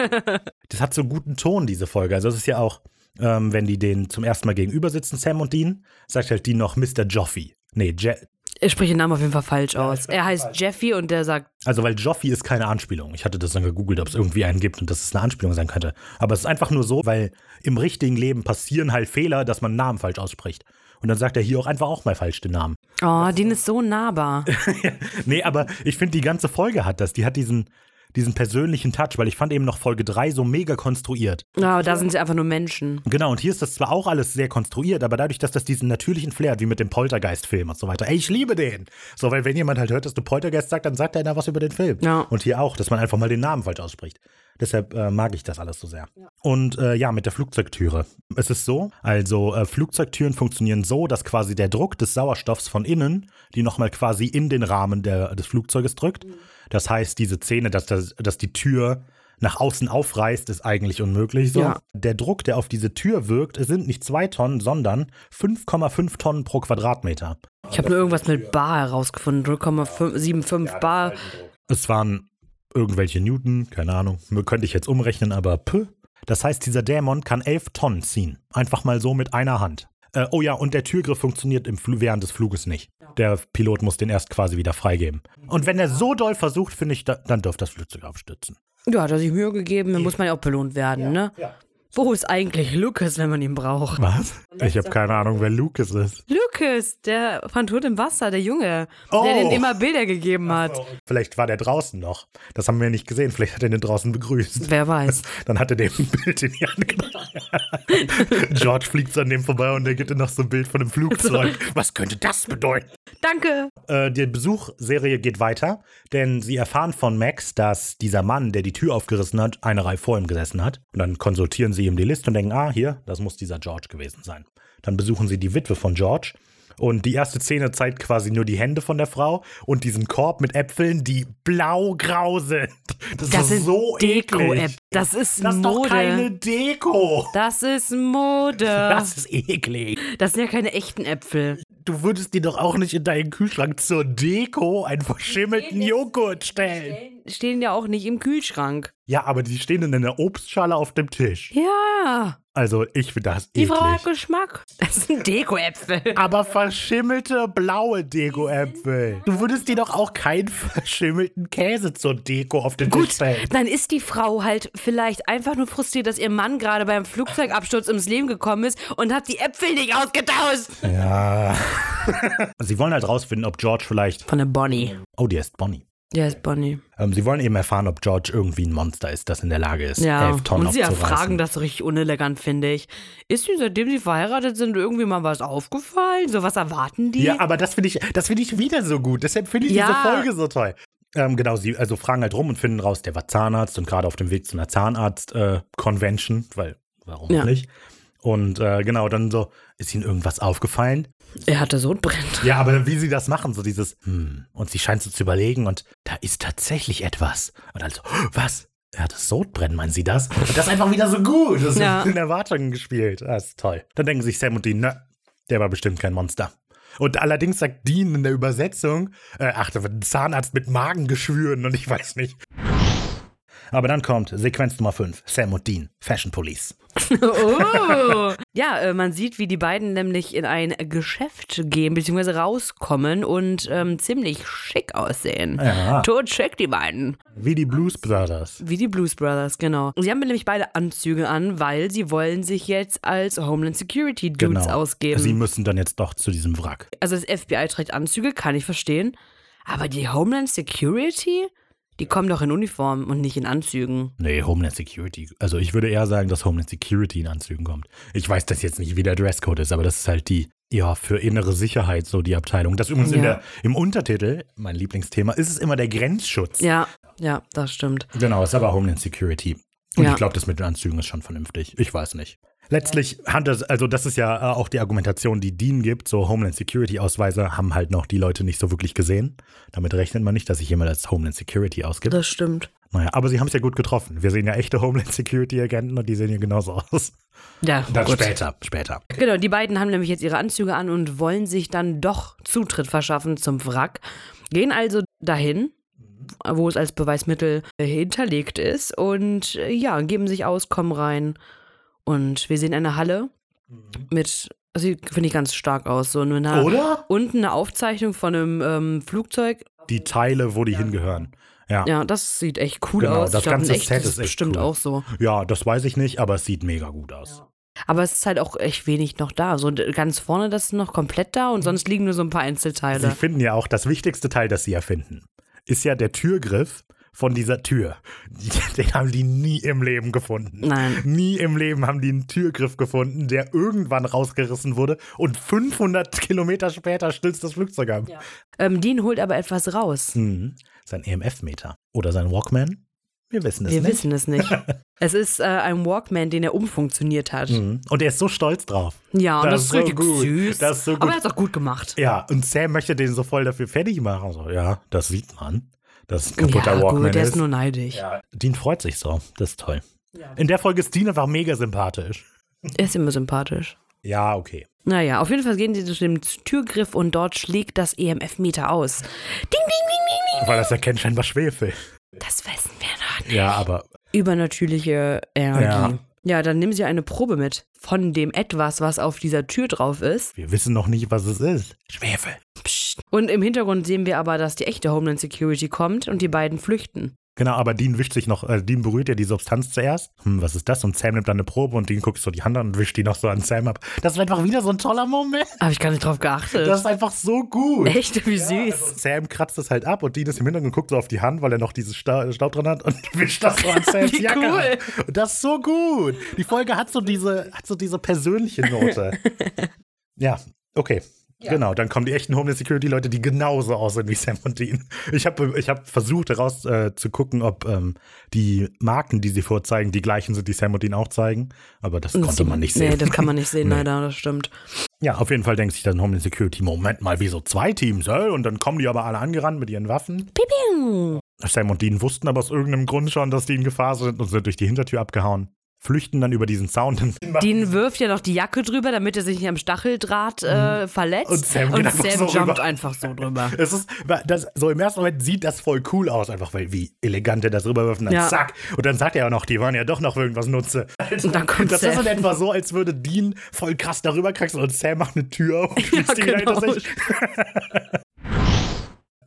Das hat so guten Ton, diese Folge. Also es ist ja auch, ähm, wenn die den zum ersten Mal gegenüber sitzen, Sam und Dean, sagt halt Dean noch Mr. Joffe. Nee, Je ich spreche den Namen auf jeden Fall falsch aus. Er heißt Jeffy und der sagt, also weil Joffe ist keine Anspielung. Ich hatte das dann gegoogelt, ob es irgendwie einen gibt und dass es eine Anspielung sein könnte. Aber es ist einfach nur so, weil im richtigen Leben passieren halt Fehler, dass man einen Namen falsch ausspricht. Und dann sagt er hier auch einfach auch mal falsch den Namen. oh, Dean ist so nahbar. Nee, aber ich finde, die ganze Folge hat das. Die hat diesen, diesen persönlichen Touch, weil ich fand eben noch Folge 3 so mega konstruiert. Ja, aber da sind sie einfach nur Menschen. Genau, und hier ist das zwar auch alles sehr konstruiert, aber dadurch, dass das diesen natürlichen Flair hat, wie mit dem Poltergeist-Film und so weiter. Ey, ich liebe den. So, weil wenn jemand halt hört, dass du Poltergeist sagst, dann sagt er da was über den Film. Ja. Und hier auch, dass man einfach mal den Namen falsch ausspricht. Deshalb äh, mag ich das alles so sehr. Und äh, ja, mit der Flugzeugtüre. Es ist so, also äh, Flugzeugtüren funktionieren so, dass quasi der Druck des Sauerstoffs von innen, die nochmal quasi in den Rahmen der, des Flugzeuges drückt. Das heißt, diese Szene, dass, das, dass die Tür nach außen aufreißt, ist eigentlich unmöglich so. Ja. Der Druck, der auf diese Tür wirkt, sind nicht zwei Tonnen, sondern 5,5 Tonnen pro Quadratmeter. Ich habe nur irgendwas mit Bar herausgefunden. 0,75 Bar. Es waren irgendwelche Newton, keine Ahnung, könnte ich jetzt umrechnen, aber pö. Das heißt, dieser Dämon kann 11 Tonnen ziehen. Einfach mal so mit einer Hand. Äh, oh ja, und der Türgriff funktioniert im Fl während des Fluges nicht. Der Pilot muss den erst quasi wieder freigeben. Und wenn er so doll versucht, finde ich, da, dann dürfte das Flugzeug abstürzen. Ja, hat er sich Mühe gegeben, dann muss man ja auch belohnt werden, ne? Wo ist eigentlich Lucas, wenn man ihn braucht? Was? Ich habe keine Ahnung, wer Lucas ist. Lucas, der von Tod im Wasser, der Junge, Oh. der den immer Bilder gegeben hat. Vielleicht war der draußen noch. Das haben wir nicht gesehen. Vielleicht hat er den draußen begrüßt. Wer weiß. Dann hat er dem ein Bild in die Hand gemacht. George fliegt so an dem vorbei und der gibt ihm noch so ein Bild von einem Flugzeug. Was könnte das bedeuten? Danke. Äh, die Besuchserie geht weiter, denn sie erfahren von Max, dass dieser Mann, der die Tür aufgerissen hat, eine Reihe vor ihm gesessen hat. Und dann konsultieren sie ihm die Liste und denken, ah, hier, das muss dieser George gewesen sein. Dann besuchen sie die Witwe von George. Und die erste Szene zeigt quasi nur die Hände von der Frau und diesen Korb mit Äpfeln, die blau-grau sind. Das, Das ist so Deko-App. eklig. Das ist Das ist doch Mode. keine Deko. Das ist Mode. Das ist eklig. Das sind ja keine echten Äpfel. Du würdest dir doch auch nicht in deinen Kühlschrank zur Deko einen verschimmelten Joghurt stellen. stehen ja auch nicht im Kühlschrank. Ja, aber die stehen in einer Obstschale auf dem Tisch. Ja. Also ich finde das Die eklig. Frau hat Geschmack. Das sind Deko-Äpfel. Aber verschimmelte blaue Deko-Äpfel. Du würdest dir doch auch keinen verschimmelten Käse zur Deko auf den Tisch Gut, stellen. dann ist die Frau halt vielleicht einfach nur frustriert, dass ihr Mann gerade beim Flugzeugabsturz ums Leben gekommen ist und hat die Äpfel nicht ausgetauscht. Ja. Sie wollen halt rausfinden, ob George vielleicht. Von der Bonnie. Oh, die ist Bonnie. Ja, ist Bonnie. Ähm, sie wollen eben erfahren, ob George irgendwie ein Monster ist, das in der Lage ist, Ja, elf Tonnen und sie erfragen das richtig unelegant, finde ich. Ist ihnen, seitdem sie verheiratet sind, irgendwie mal was aufgefallen? So was erwarten die? Ja, aber das finde ich, das finde ich wieder so gut. Deshalb finde ich Ja. diese Folge so toll. Ähm, genau, sie also fragen halt rum und finden raus, der war Zahnarzt und gerade auf dem Weg zu einer Zahnarzt-Convention, weil warum Ja. nicht? Und äh, genau, dann so, ist ihnen irgendwas aufgefallen? Er hatte Sodbrennen. Ja, aber wie sie das machen, so dieses, hm, und sie scheint so zu überlegen und da ist tatsächlich etwas. Und dann so, was? Er hat das Sodbrennen, meinen Sie das? Und das ist einfach wieder so gut. Das ist Ja. in Erwartungen gespielt. Das ist toll. Dann denken sich Sam und Dean, ne, der war bestimmt kein Monster. Und allerdings sagt Dean in der Übersetzung, äh, ach, da wird ein Zahnarzt mit Magengeschwüren und ich weiß nicht. Aber dann kommt Sequenz Nummer 5, Sam und Dean, Fashion Police. Oh. ja, äh, man sieht, wie die beiden nämlich in ein Geschäft gehen, beziehungsweise rauskommen und ähm, ziemlich schick aussehen. Ja. Tot schick, die beiden. Wie die Blues Brothers. Wie die Blues Brothers, genau. Sie haben nämlich beide Anzüge an, weil sie wollen sich jetzt als Homeland Security Dudes Genau. ausgeben. Sie müssen dann jetzt doch zu diesem Wrack. also das FBI trägt Anzüge, kann ich verstehen. Aber die Homeland Security, die kommen doch in Uniform und nicht in Anzügen. Nee, Homeland Security. Also ich würde eher sagen, dass Homeland Security in Anzügen kommt. Ich weiß das jetzt nicht, wie der Dresscode ist, aber das ist halt die, ja, für innere Sicherheit so die Abteilung. Das übrigens in Ja. der, im Untertitel, mein Lieblingsthema, ist es immer der Grenzschutz. Ja, ja, das stimmt. Genau, ist aber Homeland Security. Und Ja. ich glaube, das mit den Anzügen ist schon vernünftig. Ich weiß nicht. Letztlich hat das, also das ist ja äh, auch die Argumentation, die Dean gibt. So Homeland Security Ausweise haben halt noch die Leute nicht so wirklich gesehen. Damit rechnet man nicht, dass sich jemand als Homeland Security ausgibt. Das stimmt. Naja, aber sie haben es ja gut getroffen. Wir sehen ja echte Homeland Security Agenten und die sehen ja genauso aus. Ja, Dann gut. später, später. Genau, die beiden haben nämlich jetzt ihre Anzüge an und wollen sich dann doch Zutritt verschaffen zum Wrack. Gehen also dahin, wo es als Beweismittel hinterlegt ist und äh, ja, geben sich aus, kommen rein. Und wir sehen eine Halle mit, sieht, finde ich, ganz stark aus. So nur eine, Oder? unten eine Aufzeichnung von einem ähm, Flugzeug. Die Teile, wo die hingehören. Ja. ja. Ja, das sieht echt cool Genau, aus. das ich glaub, ganze Set ist echt bestimmt cool. auch so. das weiß ich nicht, aber es sieht mega gut aus. Aber es ist halt auch echt wenig noch da. So ganz vorne das ist noch komplett da und sonst liegen nur so ein paar Sie Einzelteile. finden ja auch, das wichtigste Teil, das sie erfinden, ist ja der Türgriff von dieser Tür. Den haben die nie im Leben gefunden. Nein. Nie im Leben haben die einen Türgriff gefunden, der irgendwann rausgerissen wurde und 500 Kilometer später stürzt das Flugzeug ab. Ähm, Dean holt aber etwas raus. Mhm. Sein EMF-Meter. Oder sein Walkman? Wir wissen es Wir nicht. wissen es nicht. es ist äh, ein Walkman, den er umfunktioniert hat. Mhm. Und er ist so stolz drauf. Ja, und das, ist so richtig gut. süß. Das ist so gut. Aber er hat es auch gut gemacht. Ja, und Sam möchte den so voll dafür fertig machen. So, ja, das sieht man. Dass es ein kaputter ja, Walkman gut, der ist. ist nur neidisch. ja, Dean freut sich so. Das ist toll. In der Folge ist Dean einfach mega sympathisch. Er ist immer sympathisch. Ja, okay. Naja, auf jeden Fall gehen sie zu dem Türgriff und dort schlägt das EMF-Meter aus. Ding, ding, ding, ding, ding. Weil das erkennt scheinbar Schwefel. Das wissen wir noch nicht. Ja, aber Übernatürliche Energie. Ja. Ja. dann nehmen sie eine Probe mit von dem Etwas, was auf dieser Tür drauf ist. wir wissen noch nicht, was es ist. Schwefel. Und im Hintergrund sehen wir aber, dass die echte Homeland Security kommt und die beiden flüchten. Genau, aber Dean wischt sich noch, äh, Dean berührt ja die Substanz zuerst. Hm, was ist das? Und Sam nimmt dann eine Probe und Dean guckt so die Hand an und wischt die noch so an Sam ab. Das ist einfach wieder so ein toller Moment. Habe ich gar nicht drauf geachtet. Das ist einfach so gut. Echt, wie süß. Also Sam kratzt das halt ab und Dean ist im Hintergrund und guckt so auf die Hand, weil er noch dieses Sta Staub dran hat und wischt das so an Sams Wie Jacke. cool. Und das ist so gut. Die Folge hat so diese, hat so diese persönliche Note. ja, okay. Genau, dann kommen die echten Homeland Security Leute, die genauso aussehen wie Sam und Dean. Ich habe ich hab versucht heraus äh, zu gucken, ob ähm, die Marken, die sie vorzeigen, die gleichen sind, die Sam und Dean auch zeigen. Aber das konnte man nicht sehen. Nee, das kann man nicht sehen, Nee. leider, das stimmt. Ja, auf jeden Fall denkt sich dann Homeland Security, Moment mal, wieso zwei Teams? Äh? Und dann kommen die aber alle angerannt mit ihren Waffen. Pipiu. Sam und Dean wussten aber aus irgendeinem Grund schon, dass die in Gefahr sind und sind durch die Hintertür abgehauen. Flüchten dann über diesen Zaun. Dean wirft ja noch die Jacke drüber, damit er sich nicht am Stacheldraht äh, verletzt. Und Sam geht einfach so jumpt rüber. einfach so drüber. Es ist, das, so im ersten Moment sieht das voll cool aus, einfach weil wie elegant er das rüberwirft und dann Ja. zack. Und dann sagt er ja noch, die waren ja doch noch irgendwas nutze. Und dann kommt Das ist Sam. in etwa so, als würde Dean voll krass darüber kraxeln und Sam macht eine Tür auf und wieder genau. hinter sich.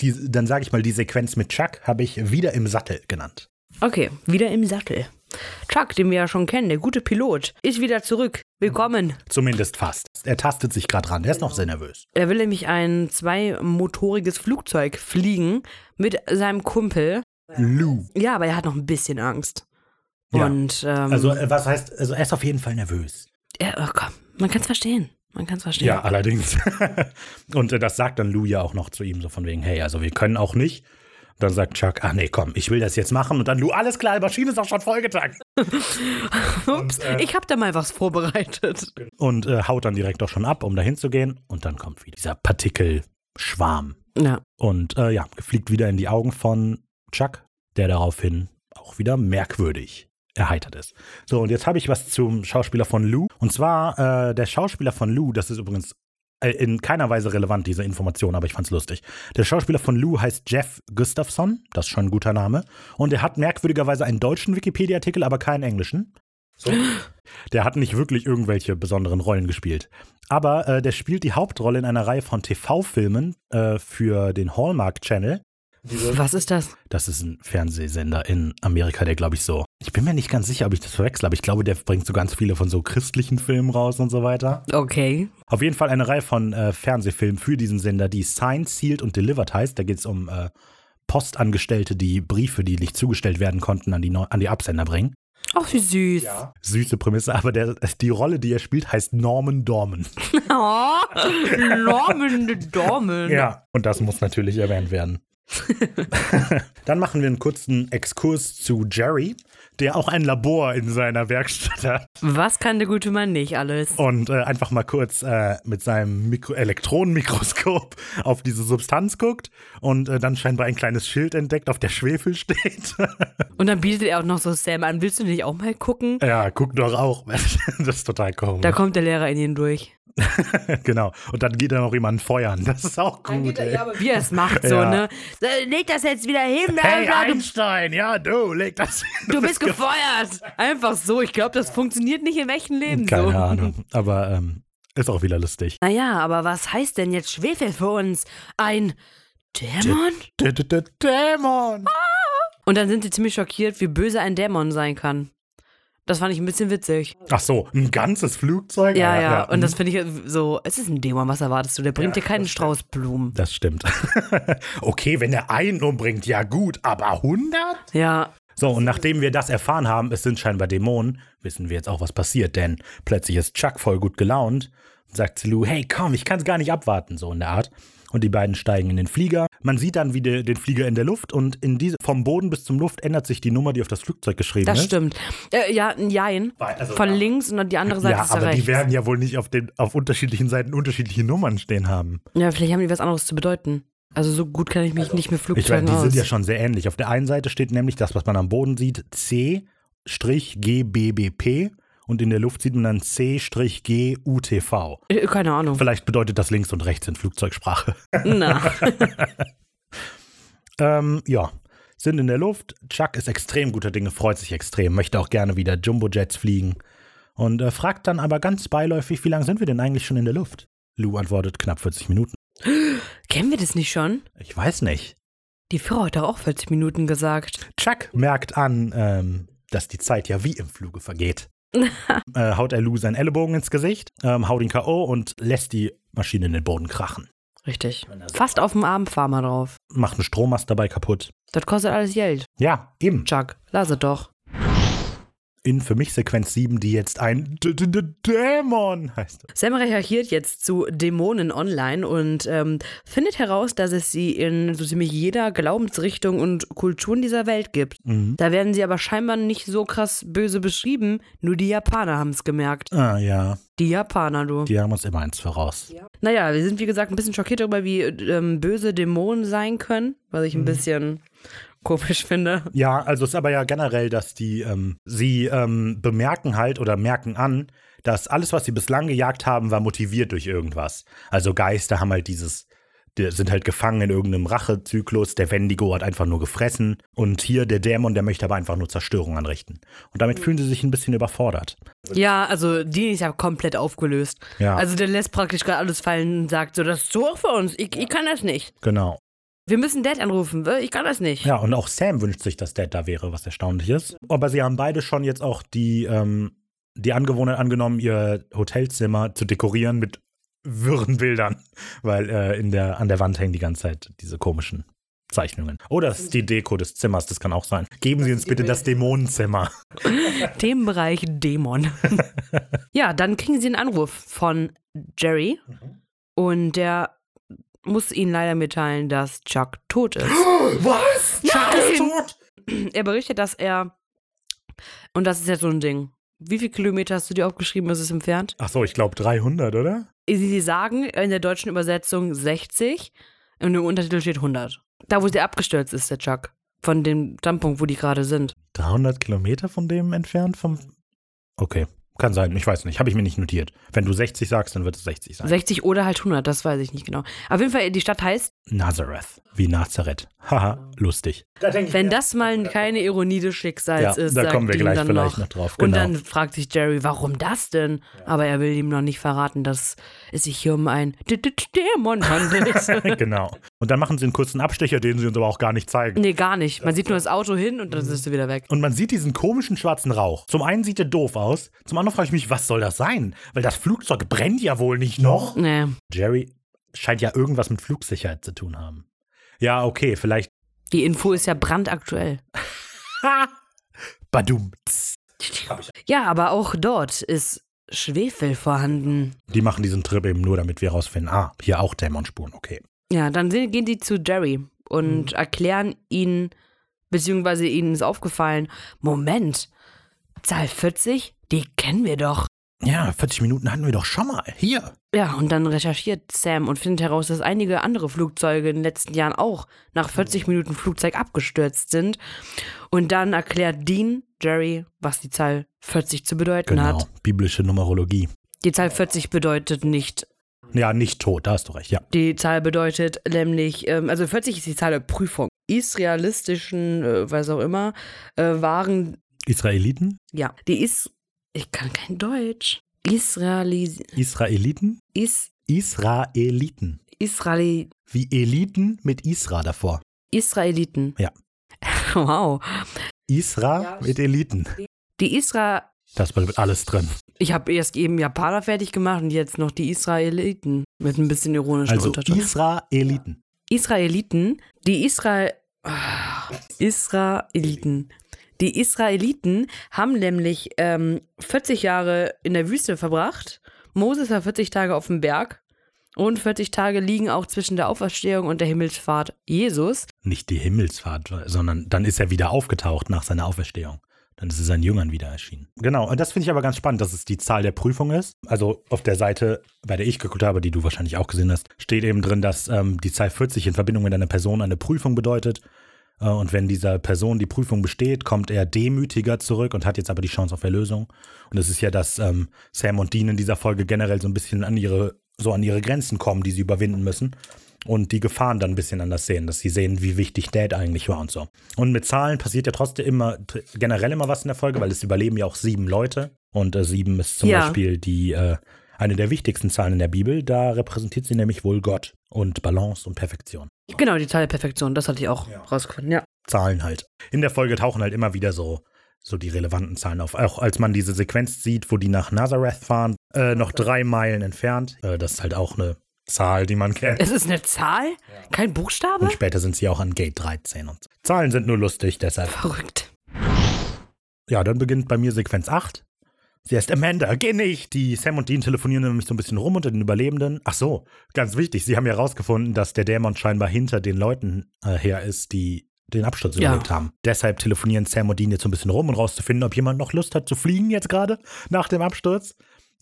Die, dann sage ich mal, die Sequenz mit Chuck habe ich wieder im Sattel genannt. Okay, wieder im Sattel. Chuck, den wir ja schon kennen, der gute Pilot, ist wieder zurück. Willkommen. Zumindest fast. Er tastet sich gerade ran. Er ist noch sehr nervös. Er will nämlich ein zweimotoriges Flugzeug fliegen mit seinem Kumpel. Lou. Ja, aber er hat noch ein bisschen Angst. Ja. Und ähm, Also, äh, was heißt, also er ist auf jeden Fall nervös. er, oh komm, man kann es verstehen. Man kann es verstehen. Ja, allerdings. und äh, das sagt dann Lou ja auch noch zu ihm, so von wegen, hey, also wir können auch nicht. Und dann sagt Chuck, ach nee, komm, ich will das jetzt machen. Und dann Lou, alles klar, die Maschine ist auch schon vollgetankt. Ups, äh, ich hab da mal was vorbereitet. Und äh, haut dann direkt auch schon ab, um dahin zu gehen. Und dann kommt wieder dieser Partikelschwarm. Ja. Und äh, ja, fliegt wieder in die Augen von Chuck, der daraufhin auch wieder merkwürdig erheitert ist. So, und jetzt habe ich was zum Schauspieler von Lou. Und zwar äh, der Schauspieler von Lou, das ist übrigens in keiner Weise relevant, diese Information, aber ich fand's lustig. Der Schauspieler von Lou heißt Jeff Gustafsson, das ist schon ein guter Name. Und er hat merkwürdigerweise einen deutschen Wikipedia-Artikel, aber keinen englischen. So. Der hat nicht wirklich irgendwelche besonderen Rollen gespielt. Aber äh, der spielt die Hauptrolle in einer Reihe von TV-Filmen äh, für den Hallmark Channel. Was ist das? Das ist ein Fernsehsender in Amerika, der glaube ich so. Ich bin mir nicht ganz sicher, ob ich das verwechsel, aber ich glaube, der bringt so ganz viele von so christlichen Filmen raus und so weiter. Okay. Auf jeden Fall eine Reihe von äh, Fernsehfilmen für diesen Sender, die Signed, Sealed und Delivered heißt. Da geht es um äh, Postangestellte, die Briefe, die nicht zugestellt werden konnten, an die, Neu an die Absender bringen. Ach, wie süß. Süße Prämisse, aber der, die Rolle, die er spielt, heißt Norman Dorman. Oh, Norman Dorman. Ja, und das muss natürlich erwähnt werden. Dann machen wir einen kurzen Exkurs zu Jerry, der auch ein Labor in seiner Werkstatt hat Was kann der gute Mann nicht alles? und äh, einfach mal kurz äh, mit seinem Mikro Elektronenmikroskop auf diese Substanz guckt und äh, dann scheinbar ein kleines Schild entdeckt, auf der Schwefel steht. Und dann bietet er auch noch so Sam an. Willst du nicht auch mal gucken? ja, guck doch auch. das ist total komisch. Da kommt der Lehrer in ihn durch. genau. Und dann geht er noch jemanden feuern. Das ist auch gut. ey. Wie er es macht, so, Ja. ne? Leg das jetzt wieder hin, Hey Alter, du, Einstein, ja du, leg das. du bist gefeuert. Einfach so. Ich glaube, das funktioniert nicht im echten Leben Keine so. Ahnung. Aber ähm, ist auch wieder lustig. Naja, aber was heißt denn jetzt Schwefel für uns? Ein Dämon? D -d -d Dämon! Und dann sind sie ziemlich schockiert, wie böse ein Dämon sein kann. Das fand ich ein bisschen witzig. Ach so, ein ganzes Flugzeug? Ja, Ah, ja. Und das finde ich so, es ist ein Dämon, was erwartest du? Der bringt Ja, dir keinen. Strauß Blumen. Das stimmt. okay, wenn er einen umbringt, ja gut, aber 100? Ja, So, und nachdem wir das erfahren haben, es sind scheinbar Dämonen, wissen wir jetzt auch, was passiert, denn plötzlich ist Chuck voll gut gelaunt und sagt zu Lou, hey, komm, ich kann es gar nicht abwarten, so in der Art. Und die beiden steigen in den Flieger. Man sieht dann wieder den Flieger in der Luft und in diese, vom Boden bis zum Luft ändert sich die Nummer, die auf das Flugzeug geschrieben das ist. stimmt. Äh, ja, ein Jein. Also, Von ja. links und die andere Seite Ja, ist aber rechts. die werden ja wohl nicht auf, den, auf unterschiedlichen Seiten unterschiedliche Nummern stehen haben. ja, vielleicht haben die was anderes zu bedeuten. Also so gut kann ich mich nicht mit Ich meine, Flugzeugen die aus. sind ja schon sehr ähnlich. Auf der einen Seite steht nämlich das, was man am Boden sieht, C-GBBP und in der Luft sieht man dann C-GUTV. Äh, Keine Ahnung. Vielleicht bedeutet das links und rechts in Flugzeugsprache. Na. ähm, ja, sind in der Luft. Chuck ist extrem guter Dinge, freut sich extrem, möchte auch gerne wieder Jumbo-Jets fliegen und äh, fragt dann aber ganz beiläufig, wie lange sind wir denn eigentlich schon in der Luft? Lou antwortet knapp 40 Minuten. Kennen wir das nicht schon? Ich weiß nicht. Die Frau hat doch auch 40 Minuten gesagt. Chuck merkt an, ähm, dass die Zeit ja wie im Fluge vergeht. äh, haut er Lou seinen Ellenbogen ins Gesicht, ähm, haut ihn K.O. und lässt die Maschine in den Boden krachen. Richtig. Fast auf dem Abendfarmer drauf. Macht einen Strommast dabei kaputt. Das kostet alles Geld. Ja, eben. Chuck, lass es doch. In für mich Sequenz 7, die jetzt ein D -D -D Dämon heißt. Sam recherchiert jetzt zu Dämonen online und ähm, findet heraus, dass es sie in so ziemlich jeder Glaubensrichtung und Kultur in dieser Welt gibt. Mhm. Da werden sie aber scheinbar nicht so krass böse beschrieben, nur die Japaner haben es gemerkt. Ah ja, Die Japaner, du. die haben uns immer eins voraus. Naja, wir sind wie gesagt ein bisschen schockiert darüber, wie ähm, böse Dämonen sein können, was ich ein bisschen komisch finde. Ja, also es ist aber ja generell, dass die, ähm, sie ähm, bemerken halt oder merken an, dass alles, was sie bislang gejagt haben, war motiviert durch irgendwas. Also Geister haben halt dieses, die sind halt gefangen in irgendeinem Rachezyklus, der Wendigo hat einfach nur gefressen und hier der Dämon, der möchte aber einfach nur Zerstörung anrichten. Und damit fühlen sie sich ein bisschen überfordert. Ja, also die ist ja komplett aufgelöst. Ja. Also der lässt praktisch gerade alles fallen und sagt so, das ist zu hoch für uns, ich, ich kann das nicht. Genau. Wir müssen Dad anrufen, ich kann das nicht. Ja, und auch Sam wünscht sich, dass Dad da wäre, was erstaunlich ist. Aber sie haben beide schon jetzt auch die, ähm, die Angewohnheit angenommen, ihr Hotelzimmer zu dekorieren mit wirren Bildern, weil äh, in der, an der Wand hängen die ganze Zeit diese komischen Zeichnungen. Oder es ist die Deko des Zimmers, das kann auch sein. Geben Sie uns bitte das Dämonenzimmer. Themenbereich Dämon. ja, dann kriegen sie einen Anruf von Jerry und der muss ihnen leider mitteilen, dass Chuck tot ist. Was? Chuck ist Nein! tot? Er berichtet, dass er, und das ist jetzt so ein Ding, wie viele Kilometer hast du dir aufgeschrieben, ist es entfernt? Ach so, ich glaube 300, oder? Sie sagen in der deutschen Übersetzung 60 und im Untertitel steht 100. Da, wo sie abgestürzt ist, der Chuck. Von dem Standpunkt, wo die gerade sind. 300 Kilometer von dem entfernt vom. Okay, kann sein, ich weiß nicht, habe ich mir nicht notiert. Wenn du 60 sagst, dann wird es 60 sein. 60 oder halt 100, das weiß ich nicht genau. Auf jeden Fall, die Stadt heißt, Nazareth, wie Nazareth. Haha, lustig. wenn das mal keine Ironie des Schicksals Ja, ist, da sagt kommen wir ihm gleich dann vielleicht noch. noch drauf. Und Genau. dann fragt sich Jerry, warum das denn? Aber er will ihm noch nicht verraten, dass es sich hier um ein D- D- Dämon handelt. genau. Und dann machen sie einen kurzen Abstecher, den sie uns aber auch gar nicht zeigen. nee, gar nicht. Man sieht nur das Auto hin und dann ist sie wieder weg. Und man sieht diesen komischen schwarzen Rauch. Zum einen sieht er doof aus, zum anderen frage ich mich, was soll das sein? Weil das Flugzeug brennt ja wohl nicht noch. Nee. Jerry scheint ja irgendwas mit Flugsicherheit zu tun haben. Ja, okay, vielleicht. Die Info ist ja brandaktuell. Badum. Ja, aber auch dort ist Schwefel vorhanden. Die machen diesen Trip eben nur, damit wir rausfinden, ah, hier auch Dämonspuren, okay. Ja, dann gehen die zu Jerry und erklären ihn, beziehungsweise ihnen ist aufgefallen, Moment, Zahl 40, die kennen wir doch. Ja, 40 Minuten hatten wir doch schon mal. Hier. Ja, und dann recherchiert Sam und findet heraus, dass einige andere Flugzeuge in den letzten Jahren auch nach 40 Minuten Flugzeug abgestürzt sind. Und dann erklärt Dean Jerry, was die Zahl 40 zu bedeuten Genau. hat. Biblische Numerologie. Die Zahl 40 bedeutet nicht Ja, nicht tot, da hast du recht, ja. Die Zahl bedeutet nämlich, ähm, also 40 ist die Zahl der Prüfung. Israelistischen, äh, was auch immer, äh, waren, Israeliten? ja, die ist, ich kann kein Deutsch. Israelis, Israeliten? is, Israeliten. Israeli, Wie Eliten mit Isra davor. Israeliten. Ja. Wow. Isra Ja, mit Eliten. Die Isra, Das wird alles drin. ich habe erst eben Japaner fertig gemacht und jetzt noch die Israeliten mit ein bisschen ironischen Also Unterton. Israeliten. Israeliten, die Israel. Ah, Israeliten. Die Israeliten haben nämlich ähm, 40 Jahre in der Wüste verbracht. Moses war 40 Tage auf dem Berg. Und 40 Tage liegen auch zwischen der Auferstehung und der Himmelfahrt Jesus. Nicht die Himmelsfahrt, sondern dann ist er wieder aufgetaucht nach seiner Auferstehung. Dann ist es seinen Jüngern wieder erschienen. Genau, und das finde ich aber ganz spannend, dass es die Zahl der Prüfung ist. Also auf der Seite, bei der ich geguckt habe, die du wahrscheinlich auch gesehen hast, steht eben drin, dass ähm, die Zahl 40 in Verbindung mit einer Person eine Prüfung bedeutet. Äh, und wenn dieser Person die Prüfung besteht, kommt er demütiger zurück und hat jetzt aber die Chance auf Erlösung. Und es ist ja, dass ähm, Sam und Dean in dieser Folge generell so ein bisschen an ihre, so an ihre Grenzen kommen, die sie überwinden müssen. Und die Gefahren dann ein bisschen anders sehen, dass sie sehen, wie wichtig Dad eigentlich war und so. Und mit Zahlen passiert ja trotzdem immer, generell immer was in der Folge, weil es überleben ja auch sieben Leute. Und äh, sieben ist zum Ja. Beispiel die, äh, eine der wichtigsten Zahlen in der Bibel. Da repräsentiert sie nämlich wohl Gott und Balance und Perfektion. Genau, die Zahl der Perfektion, das hatte ich auch Ja. rausgefunden, ja. Zahlen halt. In der Folge tauchen halt immer wieder so, so die relevanten Zahlen auf. Auch als man diese Sequenz sieht, wo die nach Nazareth fahren, äh, noch drei Meilen entfernt. Äh, das ist halt auch eine Zahl, die man kennt. Es ist eine Zahl? Kein Buchstabe? Und später sind sie auch an Gate 13 und so. Zahlen sind nur lustig, deshalb. Verrückt. Ja, dann beginnt bei mir Sequenz 8. Sie heißt Amanda, geh nicht! Die Sam und Dean telefonieren nämlich so ein bisschen rum unter den Überlebenden. Ach so, ganz wichtig, sie haben ja rausgefunden, dass der Dämon scheinbar hinter den Leuten äh, her ist, die den Absturz Ja. überlebt haben. Deshalb telefonieren Sam und Dean jetzt so ein bisschen rum, um rauszufinden, ob jemand noch Lust hat zu fliegen jetzt gerade nach dem Absturz.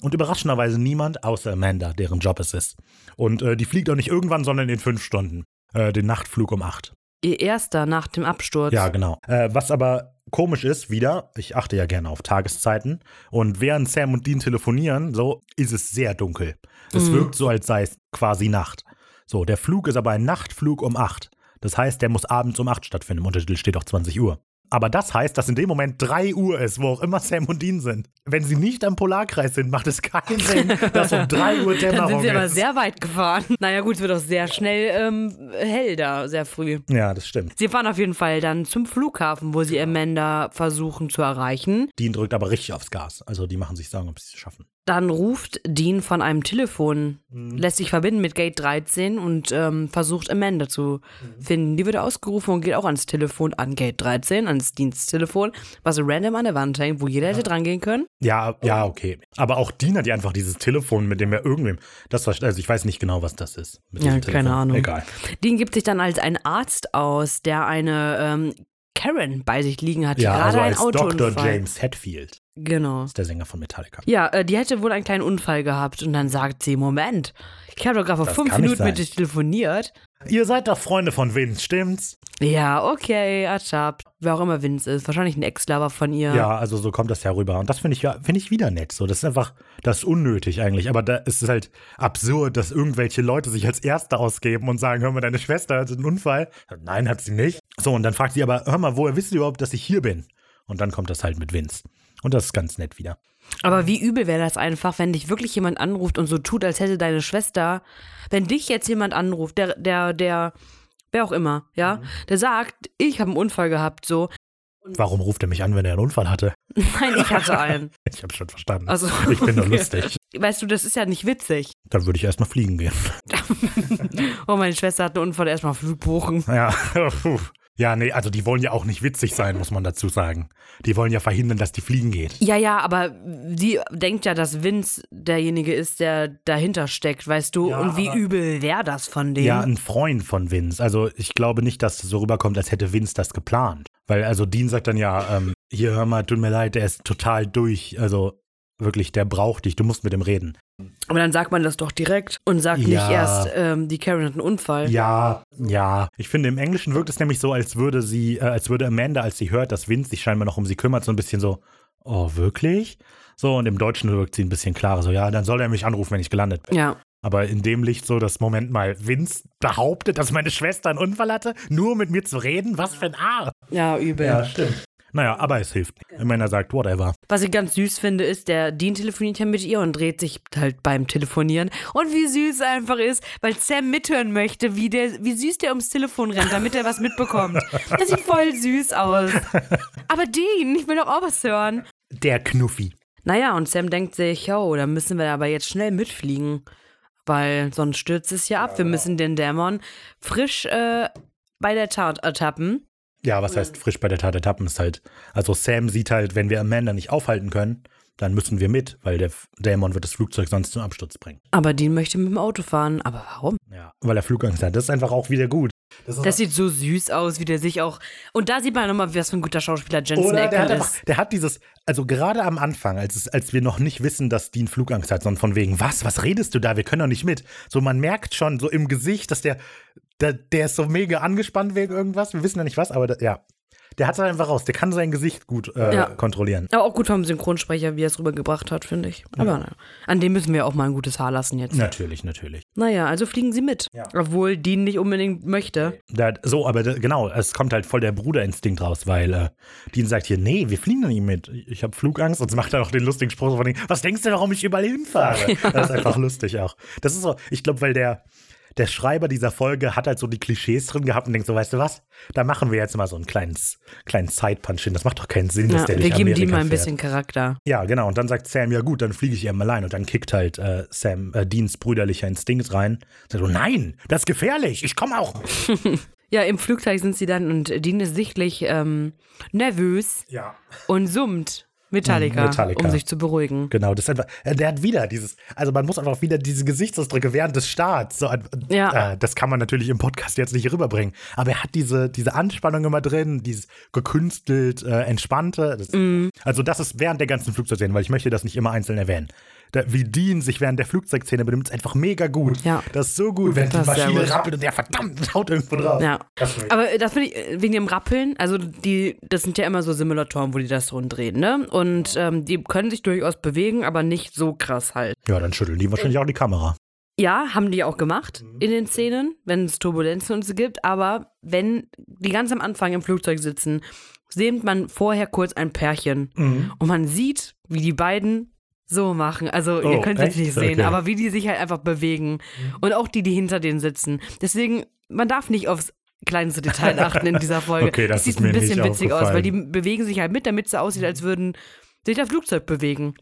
Und überraschenderweise niemand, außer Amanda, deren Job es ist. Und äh, die fliegt auch nicht irgendwann, sondern in fünf Stunden. Äh, den Nachtflug um acht. ihr erster nach dem Absturz. Ja, genau. Äh, was aber komisch ist, wieder, ich achte ja gerne auf Tageszeiten und während Sam und Dean telefonieren, so ist es sehr dunkel. Es Mhm. wirkt so, als sei es quasi Nacht. So, der Flug ist aber ein Nachtflug um 8. Das heißt, der muss abends um 8 stattfinden. Im Untertitel steht auch 20 Uhr. Aber das heißt, dass in dem Moment 3 Uhr ist, wo auch immer Sam und Dean sind. Wenn sie nicht am Polarkreis sind, macht es keinen Sinn, dass um 3 Uhr Dann Dämmerung sind sie aber ist. sehr weit gefahren. Naja, gut, es wird auch sehr schnell ähm, hell da, sehr früh. ja, das stimmt. Sie fahren auf jeden Fall dann zum Flughafen, wo sie Amanda versuchen zu erreichen. Dean drückt aber richtig aufs Gas. Also die machen sich Sorgen, ob sie es schaffen. Dann ruft Dean von einem Telefon, lässt sich verbinden mit Gate 13 und ähm, versucht Amanda zu finden. Die wird ausgerufen und geht auch ans Telefon, an Gate 13, ans Diensttelefon, was random an der Wand hängt, wo jeder hätte dran gehen können. Ja, ja, okay. Aber auch Dean hat ja einfach dieses Telefon, mit dem er irgendwem. Das war, also ich weiß nicht genau, was das ist. mit Ja, keine Telefon. Ahnung. Egal. Dean gibt sich dann als ein Arzt aus, der eine ähm, Karen bei sich liegen hat, Ja, gerade also als Dr. Autounfall. James Hetfield, Genau. ist der Sänger von Metallica. Ja, äh, die hätte wohl einen kleinen Unfall gehabt und dann sagt sie, Moment, ich habe doch gerade vor Das fünf Minuten mit dir telefoniert. Ihr seid doch Freunde von Vince, stimmt's? Ja, okay, Atschab. Wer auch immer Vince ist. Wahrscheinlich ein Ex-Lover von ihr. Ja. also so kommt das ja rüber. Und das finde ich ja, finde ich wieder nett. So, das ist einfach, das ist unnötig eigentlich. Aber da ist es halt absurd, dass irgendwelche Leute sich als Erste ausgeben und sagen, hör mal, deine Schwester hatte einen Unfall. Nein, hat sie nicht. So, und dann fragt sie aber, hör mal, woher wisst ihr überhaupt, dass ich hier bin? Und dann kommt das halt mit Vince. Und das ist ganz nett wieder. Aber wie übel wäre das einfach, wenn dich wirklich jemand anruft und so tut, als hätte deine Schwester, wenn dich jetzt jemand anruft, der, der, der, wer auch immer, ja, der sagt, ich habe einen Unfall gehabt, so. Warum ruft er mich an, wenn er einen Unfall hatte? Nein, ich hatte einen. Ich habe schon verstanden. Also, ich bin nur lustig. Weißt du, das ist ja nicht witzig. Dann würde ich erstmal fliegen gehen. Oh, meine Schwester hat einen Unfall, erstmal Flug buchen. Ja, puh. Ja, nee, also die wollen ja auch nicht witzig sein, muss man dazu sagen. Die wollen ja verhindern, dass die fliegen geht. Ja, ja, aber sie denkt ja, dass Vince derjenige ist, der dahinter steckt, weißt du? Ja, und wie übel wäre das von dem? Ja, ein Freund von Vince. Also ich glaube nicht, dass es so rüberkommt, als hätte Vince das geplant. Weil also Dean sagt dann ja, ähm, hier hör mal, tut mir leid, der ist total durch. Also wirklich, der braucht dich, du musst mit ihm reden. Aber dann sagt man das doch direkt und sagt Ja. nicht erst, ähm, die Karen hat einen Unfall. Ja, ja. Ich finde, im Englischen wirkt es nämlich so, als würde sie, äh, als würde Amanda, als sie hört, dass Vince sich scheinbar noch um sie kümmert, so ein bisschen so, oh, wirklich? So, und im Deutschen wirkt sie ein bisschen klarer, so, ja, dann soll er mich anrufen, wenn ich gelandet bin. Ja. Aber in dem Licht so, dass Moment mal, Vince behauptet, dass meine Schwester einen Unfall hatte, nur um mit mir zu reden? Was für ein Arsch. Ja, übel. stimmt. Naja, aber es hilft. Wenn er sagt, whatever. Was ich ganz süß finde, ist, der Dean telefoniert ja mit ihr und dreht sich halt beim Telefonieren. Und wie süß er einfach ist, weil Sam mithören möchte, wie, der, wie süß der ums Telefon rennt, damit er was mitbekommt. Das sieht voll süß aus. Aber Dean, ich will doch auch was hören. Der Knuffi. Naja, und Sam denkt sich, oh, da müssen wir aber jetzt schnell mitfliegen. Weil sonst stürzt es ja ab. Wir müssen den Dämon frisch äh, bei der Tat ertappen. Ja, was heißt frisch bei der Tat ertappen ist halt, also Sam sieht halt, wenn wir Amanda nicht aufhalten können, dann müssen wir mit, weil der Dämon wird das Flugzeug sonst zum Absturz bringen. Aber Dean möchte mit dem Auto fahren. Aber warum? Ja, weil er Flugangst hat. Das ist einfach auch wieder gut. Das sieht so süß aus, wie der sich auch. Und da sieht man nochmal, was für ein guter Schauspieler Jensen Oder der hat, einfach, ist. der hat dieses, also gerade am Anfang, als, es, als wir noch nicht wissen, dass Dean Flugangst hat, sondern von wegen, was, was redest du da? Wir können doch nicht mit. So, man merkt schon so im Gesicht, dass der, der, der ist so mega angespannt wegen irgendwas. Wir wissen ja nicht was, aber der, ja. Der hat es einfach raus. Der kann sein Gesicht gut äh, Ja. kontrollieren. Aber auch gut vom Synchronsprecher, wie er es rübergebracht hat, finde ich. Aber naja. An dem müssen wir auch mal ein gutes Haar lassen jetzt. Natürlich, natürlich. Naja, also fliegen sie mit. Ja. Obwohl Dean nicht unbedingt möchte. Da, so, aber da, genau, es kommt halt voll der Bruderinstinkt raus, weil äh, Dean sagt hier, nee, wir fliegen doch nicht mit. Ich habe Flugangst. Und macht er noch den lustigen Spruch von dem, was denkst du, warum ich überall hinfahre? Das ist einfach lustig auch. Das ist so, ich glaube, weil der, der Schreiber dieser Folge hat halt so die Klischees drin gehabt und denkt so, weißt du was, da machen wir jetzt mal so einen kleinen, kleinen Side-Punch hin. Das macht doch keinen Sinn, dass Ja, der wir geben Dean mal ein bisschen Charakter. Ja, genau. Und dann sagt Sam, ja gut, dann fliege ich eben allein. Und dann kickt halt äh, Sam äh, Deans brüderlicher Instinkt rein. Sagt so, nein, das ist gefährlich, ich komme auch. Ja, im Flugzeug sind sie dann und Dean ist sichtlich ähm, nervös Ja. und summt Metallica, Mm, Metallica. um sich zu beruhigen. Genau, das einfach, äh, der hat wieder dieses, also man muss einfach wieder diese Gesichtsausdrücke während des Starts, so, Ja. äh, das kann man natürlich im Podcast jetzt nicht rüberbringen, aber er hat diese, diese Anspannung immer drin, dieses gekünstelt, äh, entspannte, das, Mhm. also das ist während der ganzen Flugzeugszene, weil ich möchte das nicht immer einzeln erwähnen. Da, wie Dean sich während der Flugzeugszene benimmt, ist einfach mega gut. Ja. Das ist so gut, wenn die Das ist sehr Maschine rappelt und der verdammt haut irgendwo drauf. Ja. Das. Aber das finde ich, äh, wegen dem Rappeln, also die, das sind ja immer so Simulatoren, wo die das rumdrehen, ne? Und ähm, die können sich durchaus bewegen, aber nicht so krass halt. Ja, dann schütteln die wahrscheinlich auch die Kamera. Ja, haben die auch gemacht in den Szenen, wenn es Turbulenzen und so gibt. Aber wenn die ganz am Anfang im Flugzeug sitzen, sehnt man vorher kurz ein Pärchen. Und man sieht, wie die beiden so machen. Also ihr Oh, könnt es nicht sehen, Okay. aber wie die sich halt einfach bewegen. Und auch die, die hinter denen sitzen. Deswegen, man darf nicht aufs kleinste Detail achten in dieser Folge. Okay, das es sieht ein bisschen witzig aus, weil die bewegen sich halt mit, damit es so aussieht, als würden sich das Flugzeug bewegen.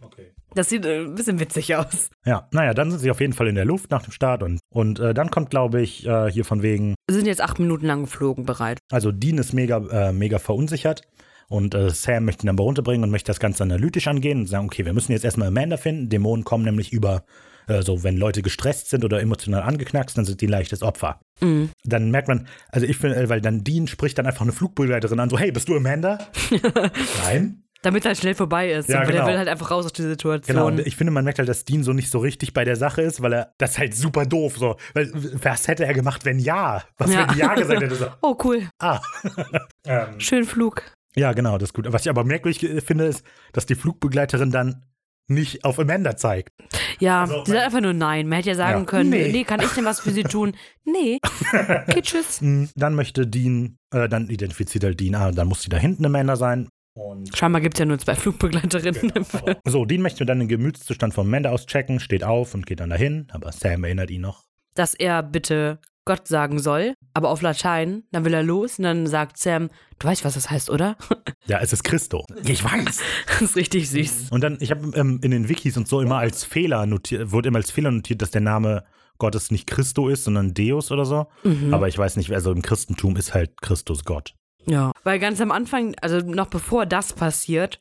Das sieht äh, ein bisschen witzig aus. Ja, naja, dann sind sie auf jeden Fall in der Luft nach dem Start und, und äh, dann kommt, glaube ich, äh, hier von wegen, Wir sind jetzt acht Minuten lang geflogen bereit. also Dean ist mega, äh, mega verunsichert und äh, Sam möchte ihn dann runterbringen und möchte das Ganze analytisch angehen und sagen, okay, wir müssen jetzt erstmal Amanda finden. Dämonen kommen nämlich über, äh, so wenn Leute gestresst sind oder emotional angeknackst, dann sind die ein leichtes Opfer. Mhm. Dann merkt man, also ich finde, weil dann Dean spricht dann einfach eine Flugbegleiterin an, so, hey, bist du Amanda? Nein. Damit es halt schnell vorbei ist. Ja, aber der genau. will halt einfach raus aus der Situation. Genau, und ich finde, man merkt halt, dass Dean so nicht so richtig bei der Sache ist, weil er, das ist halt super doof, so. Weil, was hätte er gemacht, wenn ja? Was, Ja. wenn ja gesagt hätte? So, oh, cool. ah. ähm, Schön Flug. Ja, genau, das ist gut. Was ich aber merkwürdig äh, finde, ist, dass die Flugbegleiterin dann nicht auf Amanda zeigt. Ja, Also, die sagt einfach nur nein. Man hätte ja sagen Ja. können, Nee. nee. kann ich denn was für sie tun? Nee. Okay, tschüss. Mm, Dann möchte Dean, äh, dann identifiziert halt Dean, ah, dann muss sie da hinten Amanda sein. Und Scheinbar gibt es ja nur zwei Flugbegleiterinnen Film. so, Dean möchte dann den Gemütszustand von Amanda auschecken, steht auf und geht dann dahin, aber Sam erinnert ihn noch. Dass er bitte Gott sagen soll, aber auf Latein. Dann will er los und dann sagt Sam, du weißt, was das heißt, oder? Ja, es ist Christo. Ich weiß. Das ist richtig süß. Und dann, ich habe ähm, in den Wikis und so immer als Fehler notiert, wurde immer als Fehler notiert, dass der Name Gottes nicht Christo ist, sondern Deus oder so. Mhm. Aber ich weiß nicht, also im Christentum ist halt Christus Gott. Ja. Weil ganz am Anfang, also noch bevor das passiert,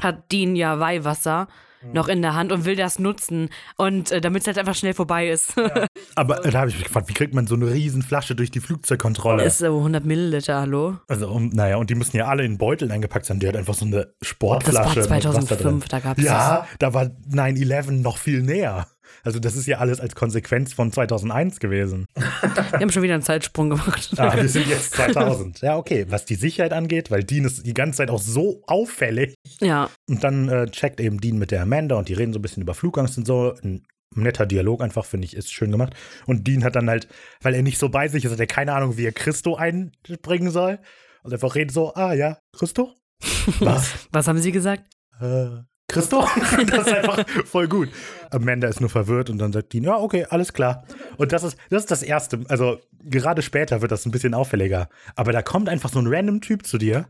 hat Dean ja Weihwasser noch in der Hand und will das nutzen. Und äh, damit es halt einfach schnell vorbei ist. Aber äh, da habe ich mich gefragt, wie kriegt man so eine riesen Flasche durch die Flugzeugkontrolle? ist so 100 Milliliter, hallo? also, um, naja, und die müssen ja alle in Beuteln eingepackt sein. Die hat einfach so eine Das war Sportflasche. mit Wasser drin. 2005, da gab es das. Ja, da war 9-11 noch viel näher. Also das ist ja alles als Konsequenz von 2001 gewesen. Wir haben schon wieder einen Zeitsprung gemacht. Ah, wir sind jetzt 2000. Ja, okay. Was die Sicherheit angeht, weil Dean ist die ganze Zeit auch so auffällig. Ja, Und dann äh, checkt eben Dean mit der Amanda und die reden so ein bisschen über Flugangst und so. Ein netter Dialog einfach, finde ich, ist schön gemacht. Und Dean hat dann halt, weil er nicht so bei sich ist, hat er keine Ahnung, wie er Christo einbringen soll. Und einfach redet so, ah ja, Christo? Was? was haben Sie gesagt? äh, Christo? das ist einfach voll gut. Amanda ist nur verwirrt und dann sagt Dean, ja, okay, alles klar. Und das ist, das ist das Erste. Also, gerade später wird das ein bisschen auffälliger. Aber da kommt einfach so ein random Typ zu dir,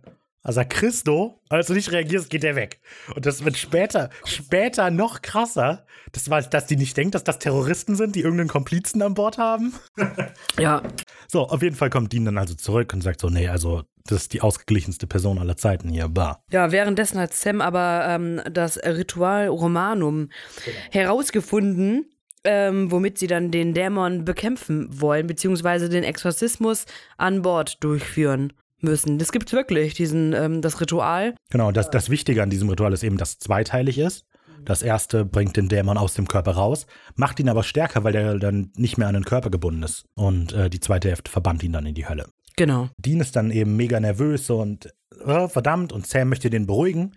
also Christo, als du nicht reagierst, geht er weg. Und das wird später, später noch krasser, das war, dass die nicht denkt, dass das Terroristen sind, die irgendeinen Komplizen an Bord haben. Ja, So, auf jeden Fall kommt Dean dann also zurück und sagt so, nee, also, das ist die ausgeglichenste Person aller Zeiten hier, bah. Ja, währenddessen hat Sam aber ähm, das Ritual Romanum herausgefunden, ähm, womit sie dann den Dämon bekämpfen wollen, beziehungsweise den Exorzismus an Bord durchführen müssen. Das gibt's wirklich, diesen, ähm, das Ritual. Genau, das, das Wichtige an diesem Ritual ist eben, dass es zweiteilig ist. Das erste bringt den Dämon aus dem Körper raus, macht ihn aber stärker, weil der dann nicht mehr an den Körper gebunden ist. Und äh, die zweite Hälfte verbannt ihn dann in die Hölle. Genau. Dean ist dann eben mega nervös und äh, verdammt und Sam möchte den beruhigen.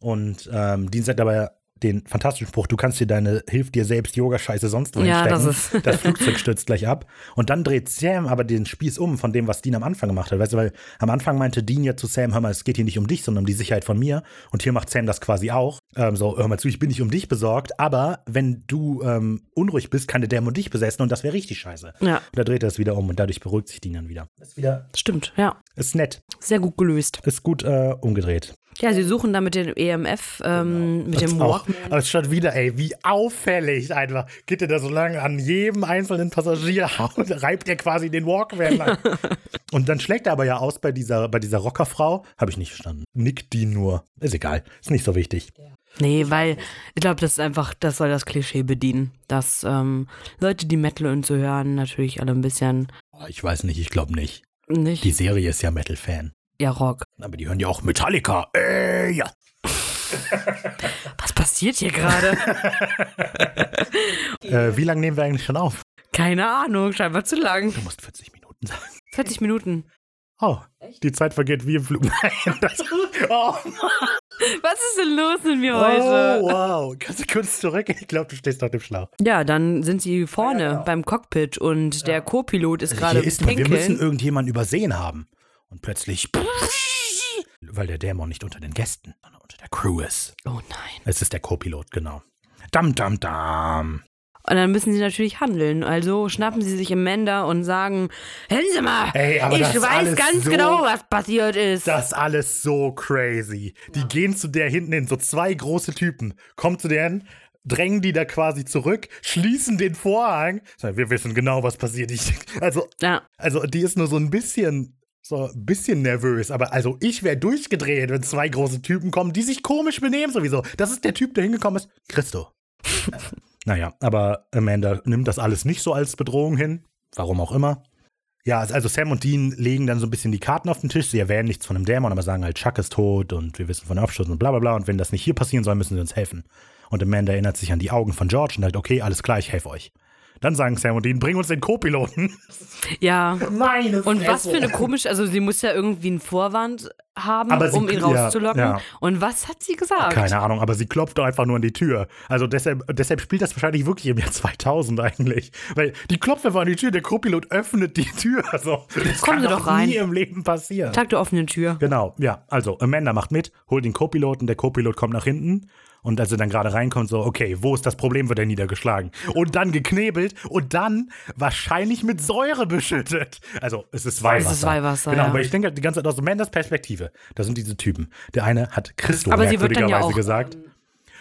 Und ähm, Dean sagt aber den fantastischen Spruch, du kannst dir deine Hilf dir selbst Yoga-Scheiße sonst wo Ja, das ist- das Flugzeug stürzt gleich ab. Und dann dreht Sam aber den Spieß um von dem, was Dean am Anfang gemacht hat. Weißt du, weil am Anfang meinte Dean ja zu Sam, hör mal, es geht hier nicht um dich, sondern um die Sicherheit von mir. Und hier macht Sam das quasi auch. Ähm, so, hör mal zu, ich bin nicht um dich besorgt, aber wenn du ähm, unruhig bist, kann der Dämon dich besessen und das wäre richtig scheiße. Ja, Und da dreht er es wieder um und dadurch beruhigt sich Dean dann wieder. Ist wieder, stimmt, ja. ist nett, Sehr gut gelöst. ist gut äh, umgedreht. Ja, sie suchen da mit dem EMF, ähm, mit Das dem auch, Walkman. aber schon wieder, ey, wie auffällig einfach. Geht er da so lange an jedem einzelnen Passagier und reibt er quasi den Walkman lang. und dann schlägt er aber ja aus bei dieser, bei dieser Rockerfrau. Habe ich nicht verstanden. Nickt die nur. Ist egal. Ist nicht so wichtig. Nee, weil ich glaube, das ist einfach, das soll das Klischee bedienen. Dass ähm, Leute, die Metal und so hören, natürlich alle ein bisschen Oh, Ich weiß nicht, ich glaube nicht. nicht. Die Serie ist ja Metal-Fan. Ja, Rock. Aber die hören ja auch Metallica. Äh, ja. Was passiert hier gerade? Äh, wie lange nehmen wir eigentlich schon auf? Keine Ahnung, scheinbar zu lang. Du musst 40 Minuten sagen. 40 Minuten. Oh, die Zeit vergeht wie im Flug. Nein, das, oh, Was ist denn los mit mir oh, heute? wow. Kannst du kurz zurück? Ich glaube, du stehst auf dem Schlauch. Ja, dann sind sie vorne beim Cockpit und der Co-Pilot ist gerade ist man, wir müssen irgendjemanden übersehen haben. Und plötzlich. Weil der Dämon nicht unter den Gästen, sondern unter der Crew ist. Oh nein. Es ist der Co-Pilot, genau. Dam, dam, dam. Und dann müssen sie natürlich handeln. Also schnappen sie sich Amanda und sagen, hören Sie mal, Ey, ich weiß ganz so- genau, was passiert ist. Das ist alles so crazy. Die gehen zu der hinten hin, so zwei große Typen. Kommen zu der hin, drängen die da quasi zurück, schließen den Vorhang. Wir wissen genau, was passiert. Ich, also, ja, also, die ist nur so ein bisschen. So ein bisschen nervös, aber also ich wäre durchgedreht, wenn zwei große Typen kommen, die sich komisch benehmen sowieso. Das ist der Typ, der hingekommen ist. Christo. naja, aber Amanda nimmt das alles nicht so als Bedrohung hin. Warum auch immer. Ja, also Sam und Dean legen dann so ein bisschen die Karten auf den Tisch. Sie erwähnen nichts von einem Dämon, aber sagen halt, Chuck ist tot und wir wissen von Abschuss und bla bla bla. Und wenn das nicht hier passieren soll, müssen sie uns helfen. Und Amanda erinnert sich an die Augen von George und sagt, okay, alles klar, ich helfe euch. Dann sagen Sam und Dean, bring uns den Co-Piloten. ja. Meine Und was für eine komische, also sie muss ja irgendwie einen Vorwand haben, Aber sie- um ihn ja, rauszulocken. ja. Und was hat sie gesagt? Keine Ahnung, aber sie klopft doch einfach nur an die Tür. Also deshalb, deshalb spielt das wahrscheinlich wirklich im Jahr 2000 eigentlich. Weil die klopft einfach an die Tür, der Co-Pilot öffnet die Tür. Also, das Kommen kann Sie doch doch rein. nie im Leben passieren. Tag der offenen Tür. Genau, ja. Also Amanda macht mit, holt den Co-Piloten, der Co-Pilot kommt nach hinten. Und als er dann gerade reinkommt, so, okay, wo ist das Problem, wird er niedergeschlagen. Und dann geknebelt und dann wahrscheinlich mit Säure beschüttet. Also, es ist Weihwasser. Es ist Weihwasser, Genau, ja. aber ich denke halt die ganze Zeit aus Amandas Perspektive. Da sind diese Typen. Der eine hat Christo Aber sie wird dann ja merkwürdigerweise auch, gesagt.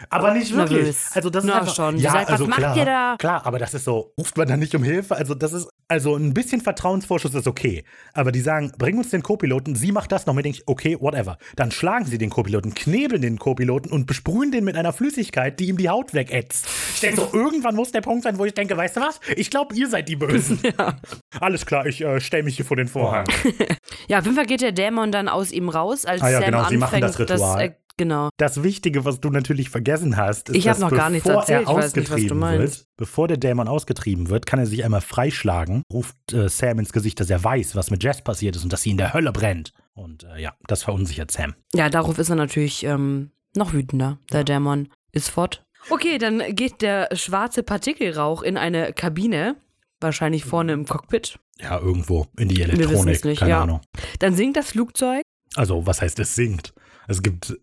Aber nicht wirklich. nervös. Also das ist Na einfach, schon. Ja, sagt, was also macht klar, ihr da? Klar, aber das ist so, ruft man da nicht um Hilfe? Also das ist, also ein bisschen Vertrauensvorschuss ist okay. Aber die sagen, bring uns den Co-Piloten, sie macht das noch mit, denke ich, okay, whatever. Dann schlagen sie den Co-Piloten, knebeln den Co-Piloten und besprühen den mit einer Flüssigkeit, die ihm die Haut wegätzt. Ich denke so, irgendwann muss der Punkt sein, wo ich denke, weißt du was? Ich glaube, ihr seid die Bösen. Alles klar, ich äh, stelle mich hier vor den Vorhang. Ja, auf jeden Fall geht der Dämon dann aus ihm raus, als Ah ja, Sam genau, sie machen anfängt, das Ritual. äh, genau. Das Wichtige, was du natürlich vergessen hast, ist, Ich dass noch gar nichts bevor erzählt, er nicht, ausgetrieben meinst. wird, bevor der Dämon ausgetrieben wird, kann er sich einmal freischlagen, ruft äh, Sam ins Gesicht, dass er weiß, was mit Jess passiert ist und dass sie in der Hölle brennt. Und äh, ja, das verunsichert Sam. Ja, darauf ist er natürlich ähm, noch wütender. Der Dämon ist fort. Okay, dann geht der schwarze Partikelrauch in eine Kabine, wahrscheinlich vorne im Cockpit. Ja, irgendwo in die Elektronik, nicht, keine ja. Ahnung. Dann sinkt das Flugzeug. Also, was heißt, es sinkt? Es gibt.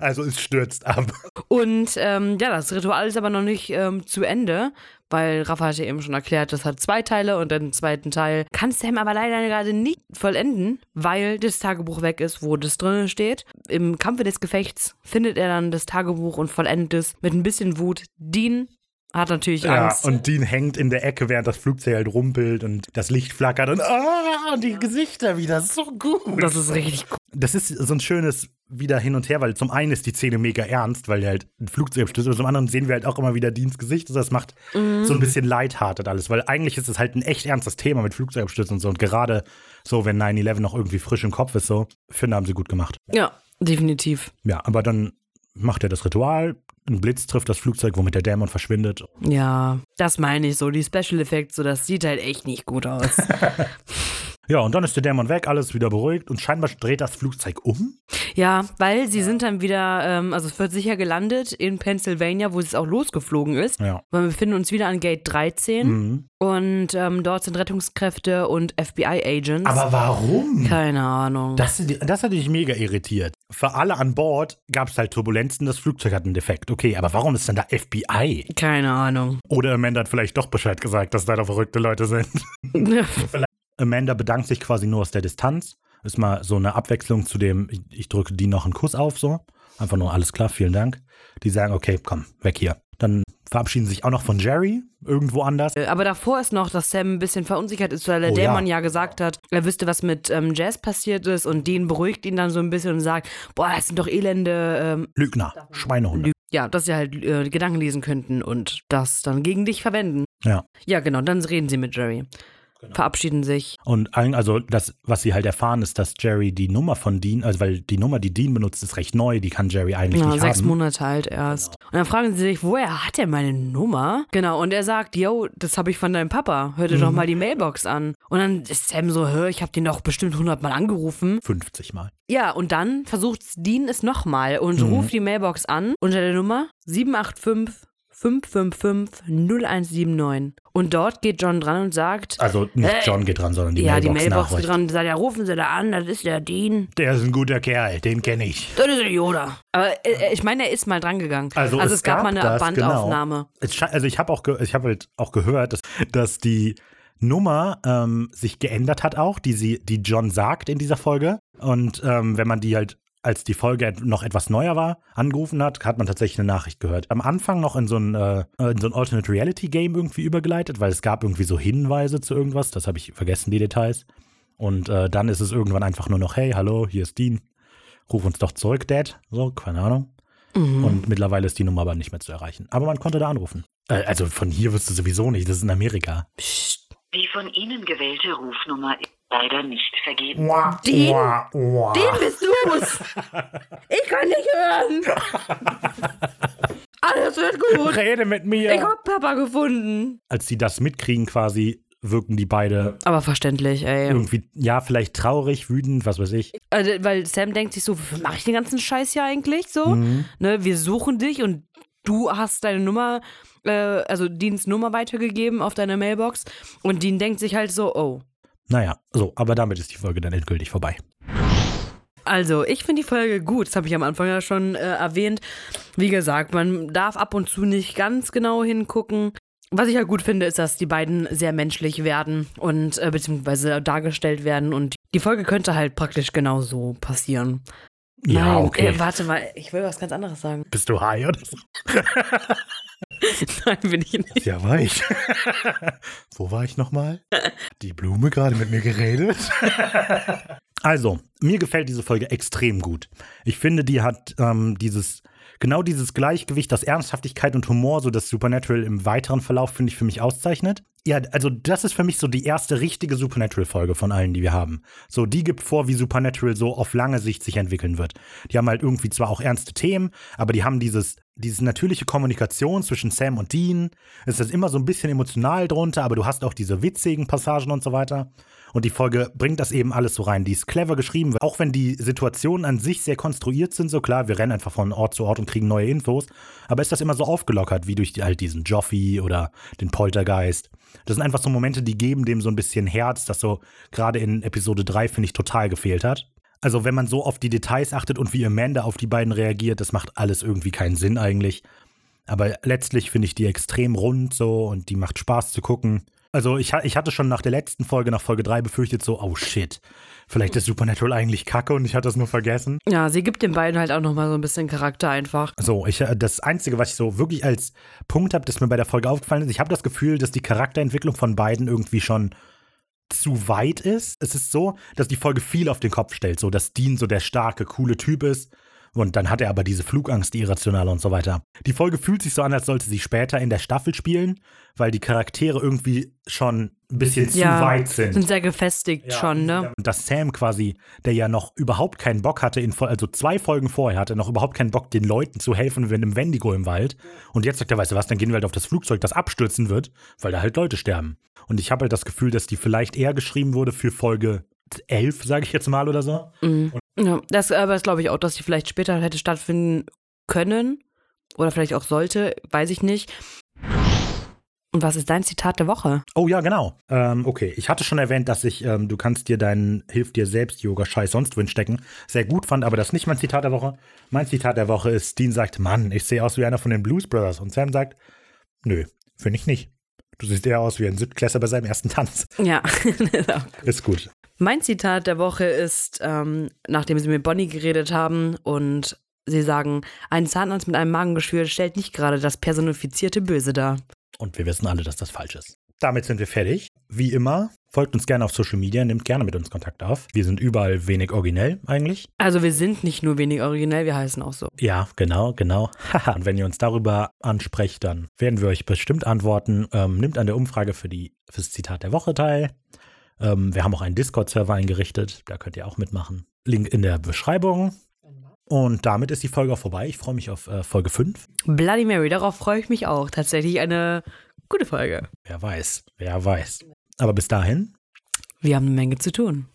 Also, es stürzt ab. Und ähm, ja, das Ritual ist aber noch nicht ähm, zu Ende, weil Rafa hat ja eben schon erklärt, das hat zwei Teile und den zweiten Teil kann Sam aber leider gerade nicht vollenden, weil das Tagebuch weg ist, wo das drin steht. Im Kampfe des Gefechts findet er dann das Tagebuch und vollendet es mit ein bisschen Wut. Dean hat natürlich Ja, Angst. und Dean hängt in der Ecke, während das Flugzeug halt rumpelt und das Licht flackert und, ah, und die Gesichter wieder. So gut. das ist richtig cool. Das ist so ein schönes wieder hin und her, weil zum einen ist die Szene mega ernst, weil er halt ein Flugzeug abstürzt, aber zum anderen sehen wir halt auch immer wieder Deans Gesicht. Also das macht so ein bisschen lighthearted alles, weil eigentlich ist es halt ein echt ernstes Thema mit Flugzeugabstürzen und so. Und gerade so, wenn 9-11 noch irgendwie frisch im Kopf ist, so, finde, haben sie gut gemacht. Ja, definitiv. Ja, aber dann macht er das Ritual, ein Blitz trifft das Flugzeug, womit der Dämon verschwindet. Ja, das meine ich so. Die Special Effects, so, das sieht halt echt nicht gut aus. Ja, und dann ist der Dämon weg, alles wieder beruhigt und scheinbar dreht das Flugzeug um. Ja, weil sie sind dann wieder, ähm, also es wird sicher gelandet in Pennsylvania, wo es auch losgeflogen ist. Ja. Weil wir befinden uns wieder an Gate 13 Mhm. und ähm, dort sind Rettungskräfte und FBI-Agents. Aber warum? Keine Ahnung. Das, das hat dich mega irritiert. Für alle an Bord gab es halt Turbulenzen, das Flugzeug hat einen Defekt. Okay, aber warum ist denn da FBI? Keine Ahnung. Oder Amanda hat vielleicht doch Bescheid gesagt, dass da da verrückte Leute sind. Amanda bedankt sich quasi nur aus der Distanz. Ist mal so eine Abwechslung zu dem, ich, ich drücke die noch einen Kuss auf, so. Einfach nur alles klar, vielen Dank. Die sagen, okay, komm, weg hier. Dann verabschieden sich auch noch von Jerry, irgendwo anders. Aber davor ist noch, dass Sam ein bisschen verunsichert ist, weil der Oh, Dämon ja. ja. gesagt hat, er wüsste, was mit ähm, Jazz passiert ist und Dean beruhigt ihn dann so ein bisschen und sagt, boah, das sind doch elende ähm, Lügner, Schweinehunde. Lü ja, dass sie halt äh, Gedanken lesen könnten und das dann gegen dich verwenden. Ja. Ja, genau, dann reden sie mit Jerry. Genau. verabschieden sich. Und also das, was sie halt erfahren, ist, dass Jerry die Nummer von Dean, also weil die Nummer, die Dean benutzt, ist recht neu, die kann Jerry eigentlich ja, nicht sechs haben. Monate alt erst. Genau. Und dann fragen sie sich, woher hat er meine Nummer? Genau, und er sagt, yo, das habe ich von deinem Papa. Hör dir mhm. doch mal die Mailbox an. Und dann ist Sam so, hör, ich habe den doch bestimmt 100 Mal angerufen. 50 Mal. Ja, und dann versucht Dean es nochmal und mhm. ruft die Mailbox an unter der Nummer 785 555 0179. Und dort geht John dran und sagt. Also nicht äh, John geht dran, sondern die ja, Mailbox. Ja, die Mailbox geht dran und sagt, ja, rufen Sie da an, das ist der Dean. Der ist ein guter Kerl, den kenne ich. Das ist der Yoda. Aber äh, ich meine, er ist mal dran gegangen. Also, also es, es, gab, mal eine das, Bandaufnahme. Genau. Also ich habe auch, ich hab halt auch gehört, dass, dass die Nummer ähm, sich geändert hat auch, die sie, die John sagt in dieser Folge. Und ähm, wenn man die halt als die Folge noch etwas neuer war, angerufen hat, hat man tatsächlich eine Nachricht gehört. Am Anfang noch in so ein, äh, in so ein Alternate Reality Game irgendwie übergeleitet, weil es gab irgendwie so Hinweise zu irgendwas. Das habe ich vergessen, die Details. Und äh, dann ist es irgendwann einfach nur noch, hey, hallo, hier ist Dean. Ruf uns doch zurück, Dad. So, keine Ahnung. Mhm. Und mittlerweile ist die Nummer aber nicht mehr zu erreichen. Aber man konnte da anrufen. Äh, also von hier wirst du sowieso nicht, das ist in Amerika. Psst. Die von Ihnen gewählte Rufnummer ist leider nicht vergeben. Den, den bist du's. Ich kann nicht hören. Alles wird gut. Rede mit mir. Ich hab Papa gefunden. Als sie das mitkriegen quasi, wirken die beide. Aber verständlich, ey. Irgendwie, ja, vielleicht traurig, wütend, was weiß ich. Also, weil Sam denkt sich so, wofür mache ich den ganzen Scheiß hier eigentlich so? Mhm. Ne, wir suchen dich und du hast deine Nummer, äh, also Deans Nummer weitergegeben auf deine Mailbox und Dean denkt sich halt so, oh. Naja, so, aber damit ist die Folge dann endgültig vorbei. Also, ich finde die Folge gut. Das habe ich am Anfang ja schon äh, erwähnt. Wie gesagt, man darf ab und zu nicht ganz genau hingucken. Was ich halt gut finde, ist, dass die beiden sehr menschlich werden und äh, beziehungsweise dargestellt werden. Und die Folge könnte halt praktisch genau so passieren. Ja, Nein, okay. Äh, warte mal, ich will was ganz anderes sagen. Bist du high oder so? Nein, bin ich nicht. Ja, war ich. Wo war ich nochmal? Die Blume gerade mit mir geredet. also, mir gefällt diese Folge extrem gut. Ich finde, die hat ähm, dieses genau dieses Gleichgewicht, das Ernsthaftigkeit und Humor, so das Supernatural im weiteren Verlauf, finde ich, für mich auszeichnet. Ja, also das ist für mich so die erste richtige Supernatural-Folge von allen, die wir haben. So, die gibt vor, wie Supernatural so auf lange Sicht sich entwickeln wird. Die haben halt irgendwie zwar auch ernste Themen, aber die haben dieses, diese natürliche Kommunikation zwischen Sam und Dean. Es ist immer so ein bisschen emotional drunter, aber du hast auch diese witzigen Passagen und so weiter. Und die Folge bringt das eben alles so rein. Die ist clever geschrieben, auch wenn die Situationen an sich sehr konstruiert sind. So klar, wir rennen einfach von Ort zu Ort und kriegen neue Infos. Aber ist das immer so aufgelockert, wie durch halt diesen Joffi oder den Poltergeist. Das sind einfach so Momente, die geben dem so ein bisschen Herz, das so gerade in Episode 3, finde ich, total gefehlt hat. Also, wenn man so auf die Details achtet und wie Amanda auf die beiden reagiert, das macht alles irgendwie keinen Sinn eigentlich. Aber letztlich finde ich die extrem rund so und die macht Spaß zu gucken. Also ich, ich hatte schon nach der letzten Folge, nach Folge 3, befürchtet so, oh shit, vielleicht ist Supernatural eigentlich kacke und ich hatte das nur vergessen. Ja, sie gibt den beiden halt auch nochmal so ein bisschen Charakter einfach. So, ich, äh, das Einzige, was ich so wirklich als Punkt habe, das mir bei der Folge aufgefallen ist, ich habe das Gefühl, dass die Charakterentwicklung von beiden irgendwie schon zu weit ist. Es ist so, dass die Folge viel auf den Kopf stellt, so dass Dean so der starke, coole Typ ist und dann hat er aber diese Flugangst, die irrationale und so weiter. Die Folge fühlt sich so an, als sollte sie später in der Staffel spielen, weil die Charaktere irgendwie schon ein bisschen zu ja, weit sind. sind sehr gefestigt ja, schon, ne? Und dass Sam quasi, der ja noch überhaupt keinen Bock hatte, in, also zwei Folgen vorher hatte noch überhaupt keinen Bock, den Leuten zu helfen, wenn im Wendigo im Wald. Und jetzt sagt er, weißt du was, dann gehen wir halt auf das Flugzeug, das abstürzen wird, weil da halt Leute sterben. Und ich habe halt das Gefühl, dass die vielleicht eher geschrieben wurde für Folge 11, sage ich jetzt mal oder so. Mhm. Ja, das aber das glaube ich auch, dass die vielleicht später hätte stattfinden können oder vielleicht auch sollte, weiß ich nicht. Und was ist dein Zitat der Woche? Oh ja, genau. Ähm, okay, ich hatte schon erwähnt, dass ich, ähm, du kannst dir deinen Hilf dir selbst Yoga-Scheiß sonst wohin stecken, sehr gut fand, aber das ist nicht mein Zitat der Woche. Mein Zitat der Woche ist, Dean sagt, Mann, ich sehe aus wie einer von den Blues Brothers. Und Sam sagt, nö, finde ich nicht. Du siehst eher aus wie ein Siebtklässler bei seinem ersten Tanz. Ja, ist gut. Mein Zitat der Woche ist, ähm, nachdem sie mit Bonnie geredet haben und sie sagen, ein Zahnarzt mit einem Magengeschwür stellt nicht gerade das personifizierte Böse dar. Und wir wissen alle, dass das falsch ist. Damit sind wir fertig. Wie immer, Folgt uns gerne auf Social Media, nehmt gerne mit uns Kontakt auf. Wir sind überall wenig originell eigentlich. Also wir sind nicht nur wenig originell, wir heißen auch so. Ja, genau, genau. Haha, Und wenn ihr uns darüber ansprecht, dann werden wir euch bestimmt antworten. Ähm, nimmt an der Umfrage für die, fürs Zitat der Woche teil. Ähm, wir haben auch einen Discord-Server eingerichtet, da könnt ihr auch mitmachen. Link in der Beschreibung. Und damit ist die Folge auch vorbei. Ich freue mich auf äh, Folge 5. Bloody Mary, darauf freue ich mich auch. Tatsächlich eine gute Folge. Wer weiß, wer weiß. Aber bis dahin, Wir haben eine Menge zu tun.